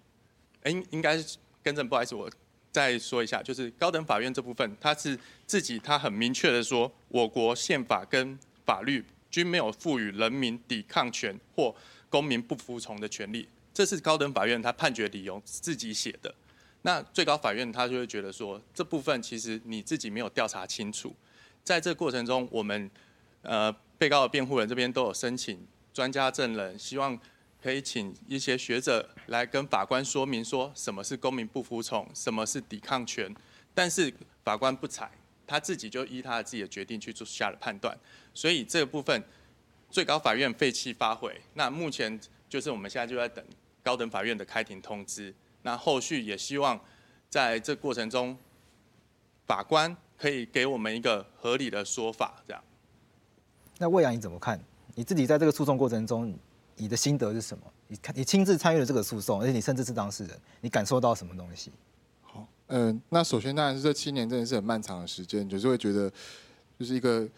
Speaker 3: 哎，应该是更正，不好意思，我再说一下，就是高等法院这部分，他是自己他很明确的说，我国宪法跟法律均没有赋予人民抵抗权或公民不服从的权利。这是高等法院他判决理由自己写的。那最高法院他就会觉得说，这部分其实你自己没有调查清楚，在这过程中，我们呃被告的辩护人这边都有申请专家证人，希望可以请一些学者来跟法官说明说什么是公民不服从，什么是抵抗权，但是法官不采，他自己就依他自己的决定去做下了判断，所以这部分最高法院废弃发回，那目前就是我们现在就在等高等法院的开庭通知。那后续也希望在这过程中，法官可以给我们一个合理的说法，这样。
Speaker 10: 那魏阳你怎么看？你自己在这个诉讼过程中，你的心得是什么？你看，你亲自参与了这个诉讼，而且你甚至是当事人，你感受到什么东西？
Speaker 2: 好，嗯、呃，那首先当然是这七年真的是很漫长的时间，就是会觉得，就是一个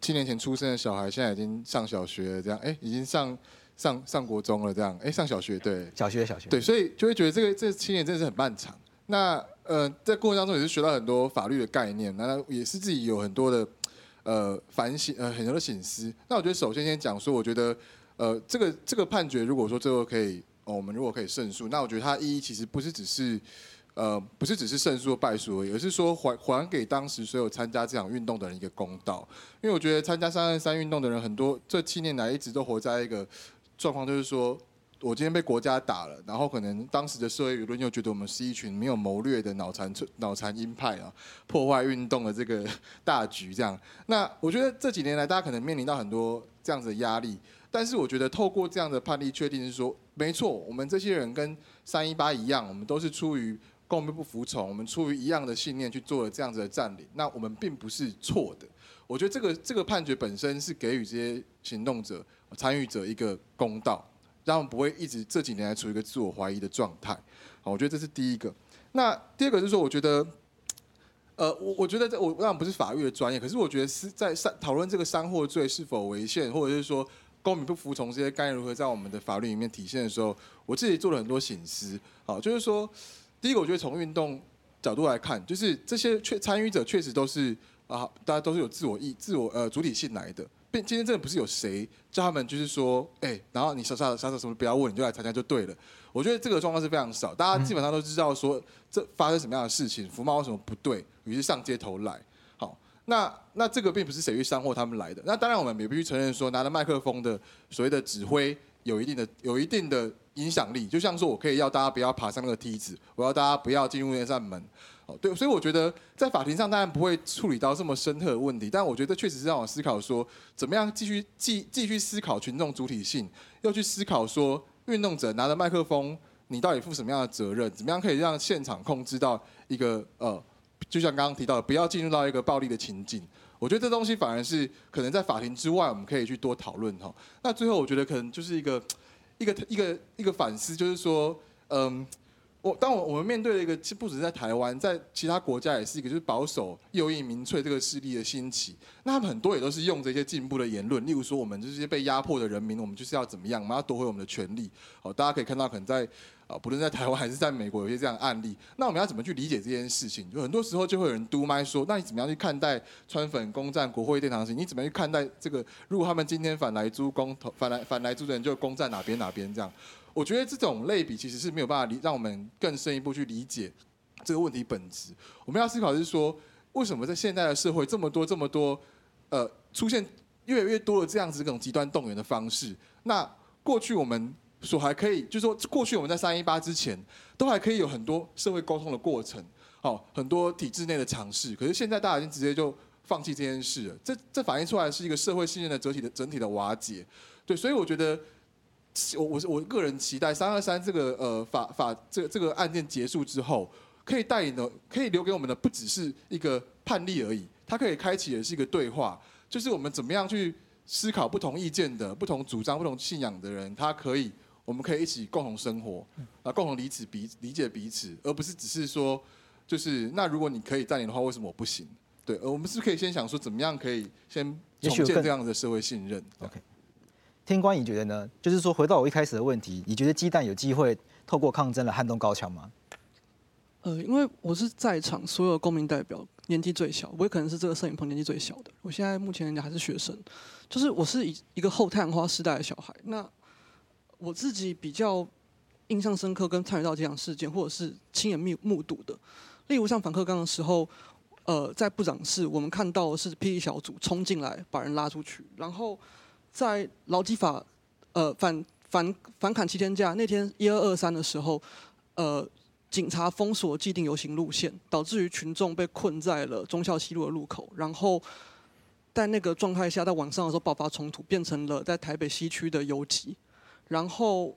Speaker 2: 七年前出生的小孩，现在已经上小学了，这样，哎，已经上。上上国中了，这样，哎，上小学，对，
Speaker 10: 小学小学，
Speaker 2: 对，所以就会觉得这个这七年真的是很漫长。那呃，在过程当中也是学到很多法律的概念，那也是自己有很多的呃反省，呃很多的醒思。那我觉得首先先讲说，我觉得呃这个这个判决，如果说最后可以，哦，我们如果可以胜诉，那我觉得它意义其实不是只是呃不是只是胜诉败诉而已，而是说还还给当时所有参加这场运动的人一个公道。因为我觉得参加三二三运动的人很多，这七年来一直都活在一个。状况就是说，我今天被国家打了，然后可能当时的社会舆论又觉得我们是一群没有谋略的脑残脑残鹰派啊，[laughs] 破坏运动的这个大局这样。那我觉得这几年来，大家可能面临到很多这样子的压力，但是我觉得透过这样的判例，确定是说，没错，我们这些人跟三一八一样，我们都是出于公民不服从，我们出于一样的信念去做了这样子的占领，那我们并不是错的。我觉得这个这个判决本身是给予这些行动者、参与者一个公道，让他们不会一直这几年来处于一个自我怀疑的状态。好，我觉得这是第一个。那第二个就是说，我觉得，呃，我我觉得这我当然不是法律的专业，可是我觉得是在商讨论这个商货罪是否违宪，或者是说公民不服从这些概念如何在我们的法律里面体现的时候，我自己做了很多省思。好，就是说，第一个，我觉得从运动角度来看，就是这些确参与者确实都是。啊，大家都是有自我意、自我呃主体性来的，并今天真的不是有谁叫他们就是说，哎、然后你啥啥啥啥什么不要问，你就来参加就对了。我觉得这个状况是非常少，大家基本上都知道说这发生什么样的事情，服贸为什么不对，于是上街头来。好，那那这个并不是谁去煽惑他们来的。那当然我们也必须承认说，拿着麦克风的所谓的指挥有一定的有一定的影响力，就像说我可以要大家不要爬上那个梯子，我要大家不要进入那扇门。哦对，所以我觉得在法庭上当然不会处理到这么深刻的问题，但我觉得确实是让我思考说，怎么样继续继继续思考群众主体性，又去思考说运动者拿着麦克风，你到底负什么样的责任？怎么样可以让现场控制到一个呃，就像刚刚提到的，不要进入到一个暴力的情境？我觉得这东西反而是可能在法庭之外，我们可以去多讨论哈。那最后我觉得可能就是一个一个一个一个反思，就是说，嗯。我当我我们面对了一个，其不止在台湾，在其他国家也是一个，就是保守右翼民粹这个势力的兴起。那他们很多也都是用这些进步的言论，例如说我们这些被压迫的人民，我们就是要怎么样，我们要夺回我们的权利。好，大家可以看到，可能在啊，不论在台湾还是在美国，有些这样的案例。那我们要怎么去理解这件事情？就很多时候就会有人嘟麦说，那你怎么样去看待川粉攻占国会殿堂时？你怎么样去看待这个？如果他们今天反莱猪公投，反莱反莱猪的人就攻占哪边哪边这样？我觉得这种类比其实是没有办法理，让我们更深一步去理解这个问题本质。我们要思考的是说，为什么在现在的社会这么多这么多，呃，出现越来越多的这样子这种极端动员的方式？那过去我们所还可以，就是说过去我们在三一八之前，都还可以有很多社会沟通的过程，好，很多体制内的尝试。可是现在大家已经直接就放弃这件事了。这这反映出来是一个社会信任的整体的整体的瓦解。对，所以我觉得，我我我个人期待三二三这个呃法法这个这个案件结束之后，可以带领的，可以留给我们的不只是一个判例而已，它可以开启的是一个对话，就是我们怎么样去思考不同意见的、不同主张、不同信仰的人，他可以。我们可以一起共同生活，啊，共同理解彼理解彼此，而不是只是说，就是那如果你可以带领的话，为什么我不行？对，而我们是可以先想说，怎么样可以先重建这样的社会信任。
Speaker 10: OK，天官，你觉得呢？就是说，回到我一开始的问题，你觉得鸡蛋有机会透过抗争来撼动高墙吗？
Speaker 7: 呃，因为我是在场所有公民代表年纪最小，我也可能是这个摄影棚年纪最小的。我现在目前还是学生，就是我是一一个后太阳花时代的小孩。那我自己比较印象深刻跟参与到这样事件，或者是亲眼目目睹的，例如像反克刚的时候，呃，在部长室我们看到是霹雳小组冲进来把人拉出去，然后在劳基法呃反反反砍七天假那天一二二三的时候，呃，警察封锁既定游行路线，导致于群众被困在了忠孝西路的路口，然后在那个状态下，在晚上的时候爆发冲突，变成了在台北西区的游击。然后，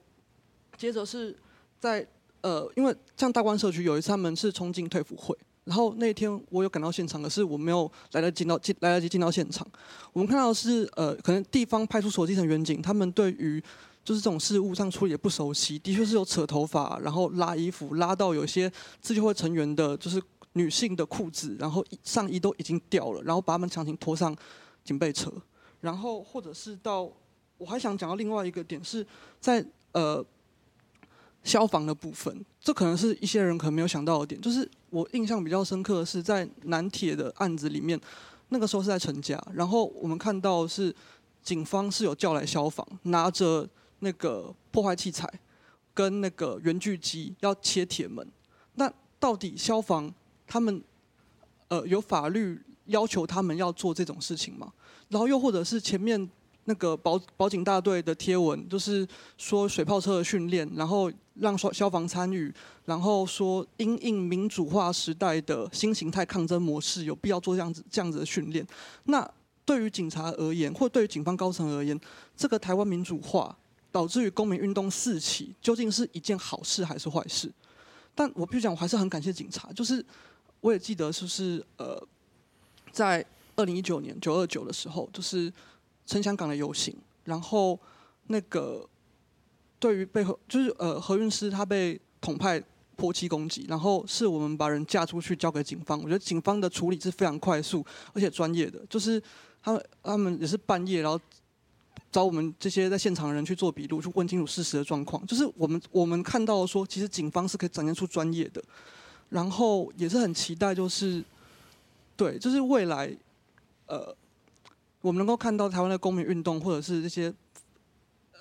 Speaker 7: 接着是在呃，因为像大观社区有一次他们是冲进退服会，然后那天我有赶到现场，可是我没有来得及到来得及进到现场。我们看到是呃，可能地方派出所基层员警他们对于就是这种事务上处理也不熟悉，的确是有扯头发，然后拉衣服，拉到有些自救会成员的就是女性的裤子，然后上衣都已经掉了，然后把他们强行拖上警备车，然后或者是到。我还想讲到另外一个点，是在呃消防的部分，这可能是一些人可能没有想到的点。就是我印象比较深刻的是在南铁的案子里面，那个时候是在陈家，然后我们看到是警方是有叫来消防，拿着那个破坏器材跟那个圆锯机要切铁门。那到底消防他们呃有法律要求他们要做这种事情吗？然后又或者是前面。那个保保警大队的贴文，就是说水炮车的训练，然后让消防参与，然后说因应民主化时代的新形态抗争模式，有必要做这样子这样子的训练。那对于警察而言，或对于警方高层而言，这个台湾民主化导致于公民运动四起，究竟是一件好事还是坏事？但我必须讲，我还是很感谢警察。就是我也记得，就是呃，在二零一九年九二九的时候，就是。撑香港的游行，然后那个对于被何就是呃何韵诗他被统派泼漆攻击，然后是我们把人架出去交给警方。我觉得警方的处理是非常快速而且专业的，就是他们他们也是半夜，然后找我们这些在现场的人去做笔录，去问清楚事实的状况。就是我们我们看到说，其实警方是可以展现出专业的，然后也是很期待，就是对，就是未来呃。我们能够看到台湾的公民运动，或者是这些，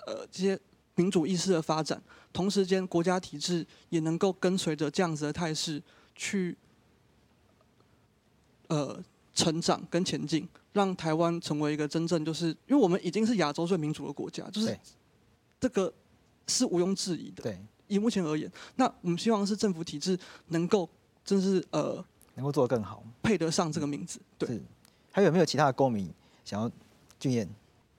Speaker 7: 呃，这些民主意识的发展，同时间国家体制也能够跟随着这样子的态势去，呃，成长跟前进，让台湾成为一个真正就是，因为我们已经是亚洲最民主的国家，就是这个是毋庸置疑的。对，以目前而言，那我们希望是政府体制能够，真是呃，
Speaker 10: 能够做得更好，
Speaker 7: 配得上这个名字。对，
Speaker 10: 还有没有其他的公民？想要俊彦，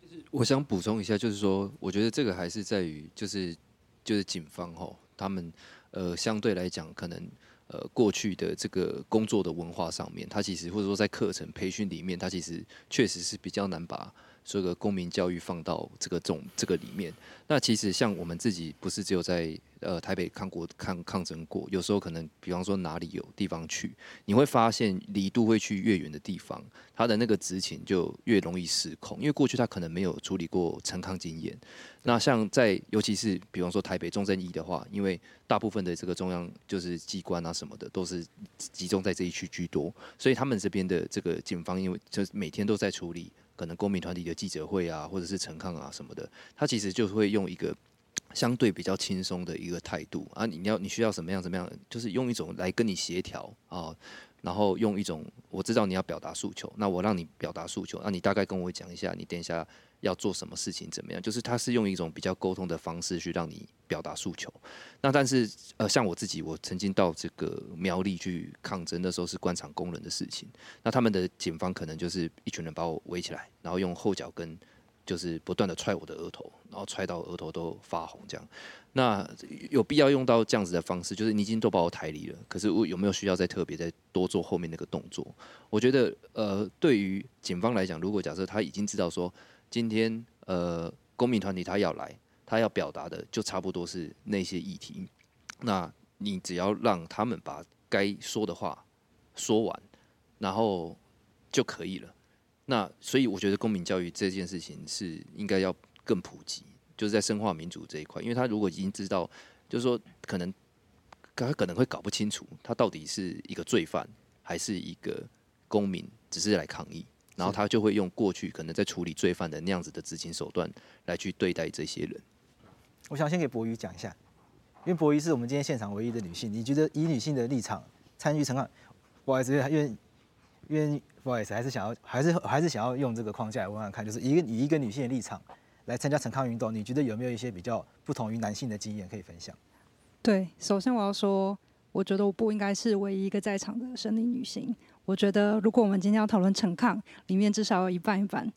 Speaker 10: 就是
Speaker 4: 我想补充一下，就是说，我觉得这个还是在于，就是就是警方吼，他们呃相对来讲，可能呃过去的这个工作的文化上面，他其实或者说在课程培训里面，他其实确实是比较难把。这个公民教育放到这个种这个里面，那其实像我们自己不是只有在呃台北抗国抗抗争过，有时候可能比方说哪里有地方去，你会发现离度会去越远的地方，他的那个执勤就越容易失控，因为过去他可能没有处理过陈抗经验。那像在尤其是比方说台北中正一的话，因为大部分的这个中央就是机关啊什么的都是集中在这一区居多，所以他们这边的这个警方因为就是每天都在处理。可能公民团体的记者会啊，或者是陈抗啊什么的，他其实就会用一个相对比较轻松的一个态度。啊，你要你需要什么样怎么样，就是用一种来跟你协调啊，然后用一种我知道你要表达诉求，那我让你表达诉求，那你大概跟我讲一下，你等一下要做什么事情怎么样，就是他是用一种比较沟通的方式去让你表达诉求。那但是呃，像我自己，我曾经到这个苗栗去抗争，那时候是官厂工人的事情。那他们的警方可能就是一群人把我围起来，然后用后脚跟就是不断的踹我的额头，然后踹到额头都发红这样。那有必要用到这样子的方式，就是你已经都把我抬离了，可是我有没有需要再特别再多做后面那个动作？我觉得，呃，对于警方来讲，如果假设他已经知道说今天呃公民团体他要来，他要表达的就差不多是那些议题，那你只要让他们把该说的话说完，然后就可以了。那所以我觉得公民教育这件事情是应该要更普及。就是在深化民主这一块，因为他如果已经知道，就是说可能他可能会搞不清楚，他到底是一个罪犯还是一个公民，只是来抗议，然后他就会用过去可能在处理罪犯的那样子的执行手段来去对待这些人。
Speaker 10: 我想先给博瑜讲一下，因为博瑜是我们今天现场唯一的女性，你觉得以女性的立场参与陈抗，不好意思，因为因为不好意思，还是想要还是还是想要用这个框架来问问看，就是一个以一个女性的立场。来参加陈抗运动，你觉得有没有一些比较不同于男性的经验可以分享？
Speaker 6: 对，首先我要说，我觉得我不应该是唯一一个在场的生理女性。我觉得，如果我们今天要讨论陈抗，里面至少有一半一半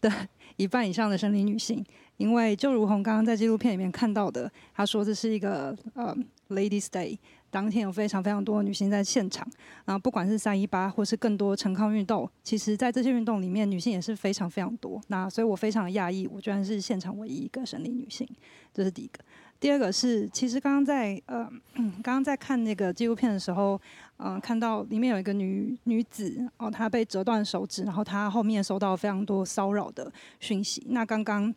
Speaker 6: 的 [laughs] 一半以上的生理女性，因为就如同刚刚在纪录片里面看到的，他说这是一个呃 Ladies Day。当天有非常非常多的女性在现场，然后不管是三一八或是更多陈抗运动，其实在这些运动里面，女性也是非常非常多。那所以我非常的讶异，我居然是现场唯一一个生理女性，这是第一个。第二个是，其实刚刚在呃，[clears throat] 刚刚在看那个纪录片的时候，嗯、看到里面有一个女女子哦，她被折断手指，然后她后面收到非常多骚扰的讯息。那刚刚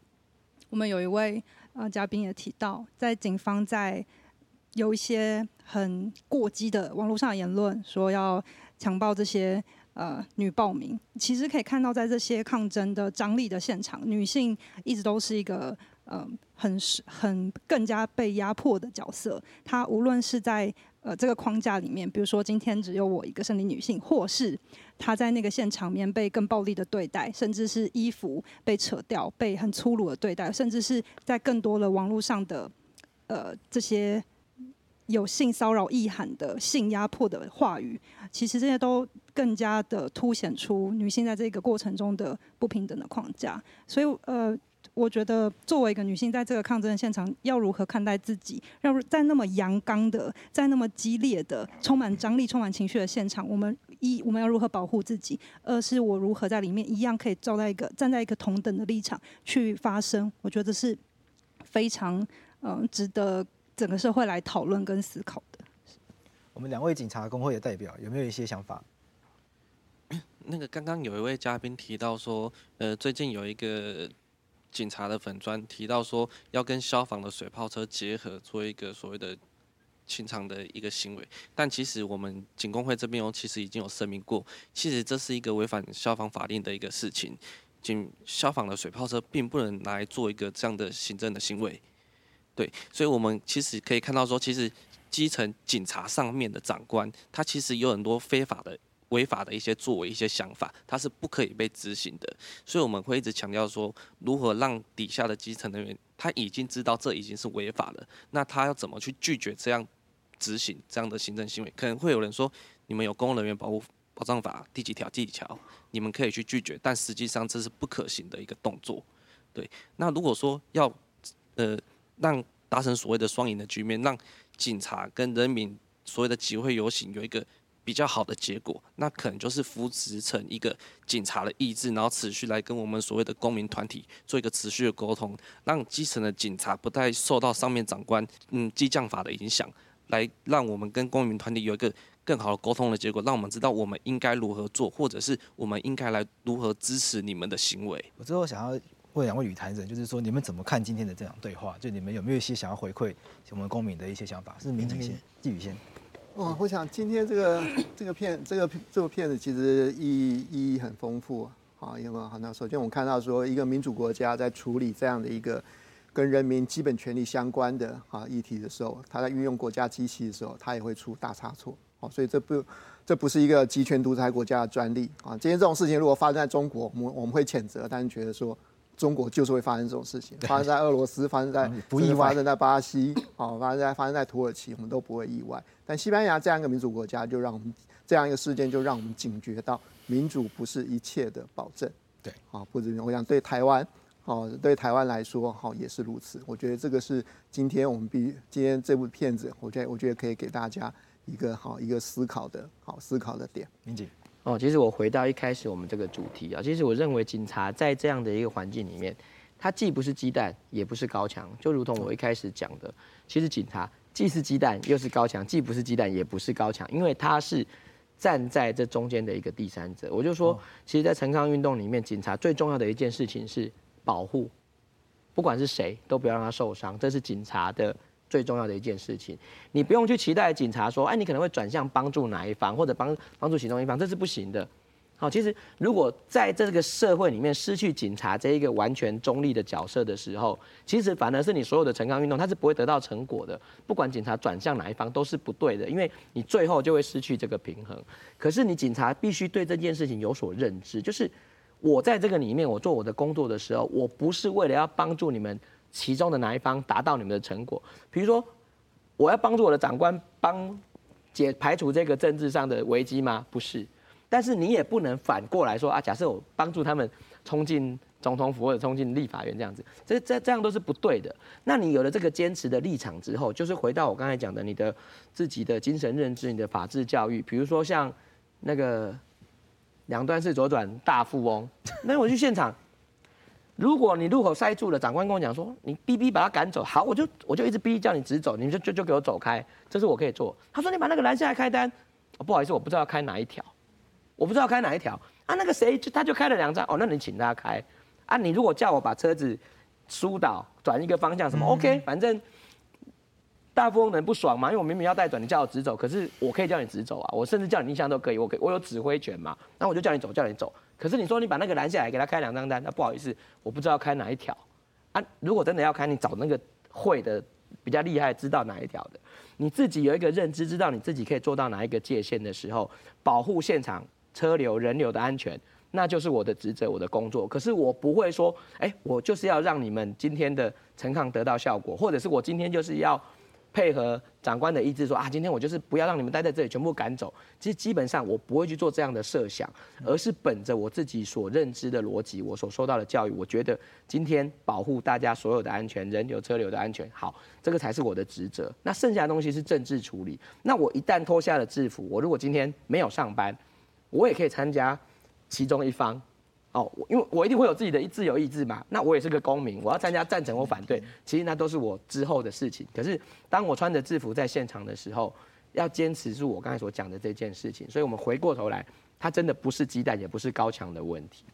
Speaker 6: 我们有一位呃嘉宾也提到，在警方在有一些很过激的网络上的言论，说要强暴这些呃女暴民。其实可以看到，在这些抗争的张力的现场，女性一直都是一个呃很是很更加被压迫的角色。她无论是在呃这个框架里面，比如说今天只有我一个生理女性，或是她在那个现场面被更暴力的对待，甚至是衣服被扯掉、被很粗鲁的对待，甚至是在更多的网络上的呃这些。有性骚扰意涵的性压迫的话语，其实这些都更加的凸显出女性在这个过程中的不平等的框架。所以，呃，我觉得作为一个女性，在这个抗争的现场，要如何看待自己？要在那么阳刚的、在那么激烈的、充满张力、充满情绪的现场，我们一我们要如何保护自己？二是我如何在里面一样可以站在一个站在一个同等的立场去发声？我觉得是非常嗯、呃、值得。整个社会来讨论跟思考的。
Speaker 10: 我们两位警察工会的代表有没有一些想法？
Speaker 8: 那个刚刚有一位嘉宾提到说，呃，最近有一个警察的粉砖提到说，要跟消防的水炮车结合，做一个所谓的清场的一个行为。但其实我们警工会这边哦，其实已经有声明过，其实这是一个违反消防法令的一个事情。警消防的水炮车并不能来做一个这样的行政的行为。对，所以我们其实可以看到说，其实基层警察上面的长官，他其实有很多非法的、违法的一些作为、一些想法，他是不可以被执行的。所以我们会一直强调说，如何让底下的基层人员，他已经知道这已经是违法了，那他要怎么去拒绝这样执行这样的行政行为？可能会有人说，你们有公务人员保护保障法第几条？第几条？你们可以去拒绝，但实际上这是不可行的一个动作。对，那如果说要，呃。让达成所谓的双赢的局面，让警察跟人民所谓的集会游行有一个比较好的结果，那可能就是扶持成一个警察的意志，然后持续来跟我们所谓的公民团体做一个持续的沟通，让基层的警察不再受到上面长官嗯激将法的影响，来让我们跟公民团体有一个更好的沟通的结果，让我们知道我们应该如何做，或者是我们应该来如何支持你们的行为。
Speaker 10: 我最后想要。问两位语坛人，就是说你们怎么看今天的这场对话？就你们有没有一些想要回馈我们公民的一些想法？是民警先，季宇先。
Speaker 12: 哦，我想今天这个这个片这个这部片子其实意义意义很丰富啊，因为好，那首先我们看到说一个民主国家在处理这样的一个跟人民基本权利相关的啊议题的时候，他在运用国家机器的时候，他也会出大差错。哦，所以这不这不是一个集权独裁国家的专利啊。今天这种事情如果发生在中国，我们我们会谴责，但是觉得说。中国就是会发生这种事情，发生在俄罗斯，发生在
Speaker 10: 不意外，
Speaker 12: 发生在巴西，哦，发生在发生在土耳其，我们都不会意外。但西班牙这样一个民主国家，就让我们这样一个事件，就让我们警觉到民主不是一切的保证。
Speaker 10: 对，
Speaker 12: 啊，不止，我想对台湾，哦，对台湾来说，哈，也是如此。我觉得这个是今天我们必今天这部片子，我觉得我觉得可以给大家一个好一个思考的好思考的点。
Speaker 10: 明姐。
Speaker 13: 哦，其实我回到一开始我们这个主题啊，其实我认为警察在这样的一个环境里面，他既不是鸡蛋，也不是高墙，就如同我一开始讲的，其实警察既是鸡蛋又是高墙，既不是鸡蛋也不是高墙，因为他是站在这中间的一个第三者。我就说，其实，在陈康运动里面，警察最重要的一件事情是保护，不管是谁都不要让他受伤，这是警察的。最重要的一件事情，你不用去期待警察说，哎，你可能会转向帮助哪一方，或者帮帮助其中一方，这是不行的。好，其实如果在这个社会里面失去警察这一个完全中立的角色的时候，其实反而是你所有的陈抗运动，它是不会得到成果的。不管警察转向哪一方都是不对的，因为你最后就会失去这个平衡。可是你警察必须对这件事情有所认知，就是我在这个里面，我做我的工作的时候，我不是为了要帮助你们。其中的哪一方达到你们的成果？比如说，我要帮助我的长官帮解排除这个政治上的危机吗？不是。但是你也不能反过来说啊，假设我帮助他们冲进总统府或者冲进立法院这样子，这这这样都是不对的。那你有了这个坚持的立场之后，就是回到我刚才讲的，你的自己的精神认知、你的法治教育。比如说像那个两端是左转大富翁，那我去现场。如果你路口塞住了，长官跟我讲说，你逼逼把他赶走，好，我就我就一直逼叫你直走，你就就就给我走开，这是我可以做。他说你把那个拦下来开单，哦，不好意思，我不知道要开哪一条，我不知道开哪一条。啊，那个谁就他就开了两张，哦，那你请他开啊，你如果叫我把车子疏导转一个方向什么、嗯、，OK，反正大富翁人不爽嘛，因为我明明要带转，你叫我直走，可是我可以叫你直走啊，我甚至叫你逆向都可以，我可以我有指挥权嘛，那我就叫你走，叫你走。可是你说你把那个拦下来，给他开两张单，那不好意思，我不知道开哪一条啊。如果真的要开，你找那个会的比较厉害，知道哪一条的。你自己有一个认知，知道你自己可以做到哪一个界限的时候，保护现场车流人流的安全，那就是我的职责，我的工作。可是我不会说，哎，我就是要让你们今天的陈抗得到效果，或者是我今天就是要。配合长官的意志说啊，今天我就是不要让你们待在这里，全部赶走。其实基本上我不会去做这样的设想，而是本着我自己所认知的逻辑，我所受到的教育，我觉得今天保护大家所有的安全，人流车流的安全，好，这个才是我的职责。那剩下的东西是政治处理。那我一旦脱下了制服，我如果今天没有上班，我也可以参加其中一方。哦，因为我一定会有自己的自由意志嘛，那我也是个公民，我要参加赞成或反对，其实那都是我之后的事情。可是当我穿着制服在现场的时候，要坚持住我刚才所讲的这件事情。所以我们回过头来，它真的不是鸡蛋，也不是高墙的问题。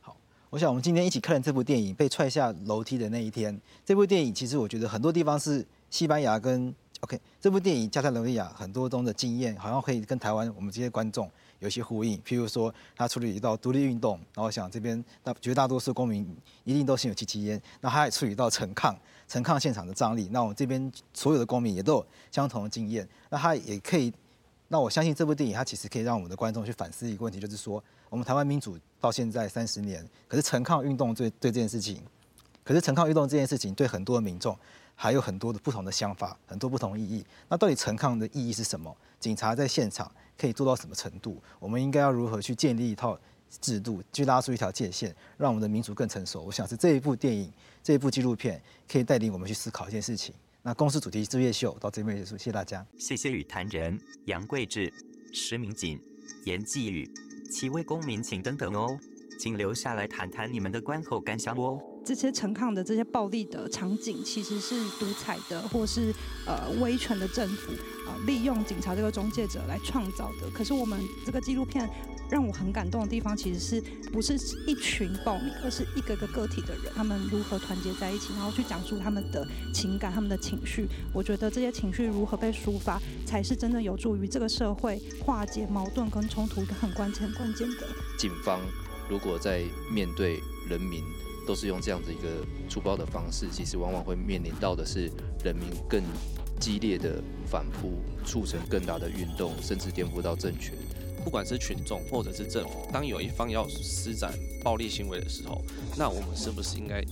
Speaker 10: 好，我想我们今天一起看了这部电影《被踹下楼梯的那一天》。这部电影其实我觉得很多地方是西班牙跟 OK，这部电影加泰罗尼亚很多中的经验，好像可以跟台湾我们这些观众。有些呼应，譬如说他处理到独立运动，然后想这边大绝大多数公民一定都心有戚戚焉。那他也处理到陈抗，陈抗现场的张力，那我们这边所有的公民也都有相同的经验。那他也可以，那我相信这部电影它其实可以让我们的观众去反思一个问题，就是说我们台湾民主到现在三十年，可是陈抗运动对对这件事情，可是陈抗运动这件事情对很多民众还有很多的不同的想法，很多不同意义。那到底陈抗的意义是什么？警察在现场。可以做到什么程度？我们应该要如何去建立一套制度，去拉出一条界限，让我们的民主更成熟？我想是这一部电影、这一部纪录片可以带领我们去思考一件事情。那公司主题之夜秀到这边结束，谢谢大家。
Speaker 9: 谢谢与谈人杨贵智、施明景、颜继宇七位公民，请等等哦，请留下来谈谈你们的观后感想哦。
Speaker 6: 这些陈抗的这些暴力的场景，其实是独裁的，或是呃威权的政府啊、利用警察这个中介者来创造的。可是我们这个纪录片让我很感动的地方，其实是不是一群暴民，而是一个个个体的人，他们如何团结在一起，然后去讲述他们的情感、他们的情绪。我觉得这些情绪如何被抒发，才是真的有助于这个社会化解矛盾跟冲突一个很关键、很关键的。
Speaker 4: 警方如果在面对人民。都是用这样子一个粗暴的方式，其实往往会面临到的是人民更激烈的反扑，促成更大的运动，甚至颠覆到政权。
Speaker 8: 不管是群众或者是政府，当有一方要施展暴力行为的时候，那我们是不是应该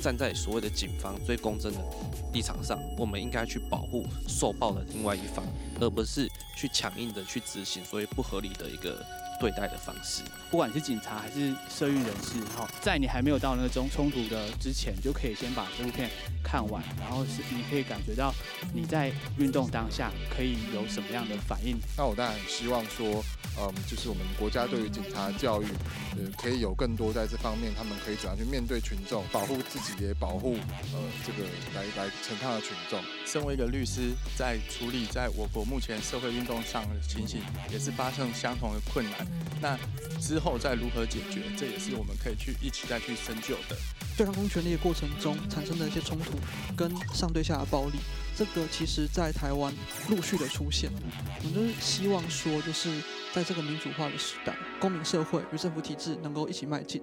Speaker 8: 站在所谓的警方最公正的立场上？我们应该去保护受暴的另外一方，而不是去强硬的去执行所谓不合理的一个。对待的方式，
Speaker 5: 不管是警察还是社运人士，哈，在你还没有到那个中冲突的之前，就可以先把这部片看完，然后是你可以感觉到你在运动当下可以有什么样的反应。
Speaker 2: 那我当然很希望说，嗯，就是我们国家对于警察教育，呃，可以有更多在这方面，他们可以怎样去面对群众，保护自己，也保护呃这个来来成抗的群众。
Speaker 3: 身为一个律师，在处理在我国目前社会运动上的情形，也是发生相同的困难。那之后再如何解决，这也是我们可以去一起再去深究的。
Speaker 7: 对抗公权力的过程中产生的一些冲突跟上对下的暴力，这个其实在台湾陆续的出现。我们就是希望说，就是在这个民主化的时代，公民社会与政府体制能够一起迈进。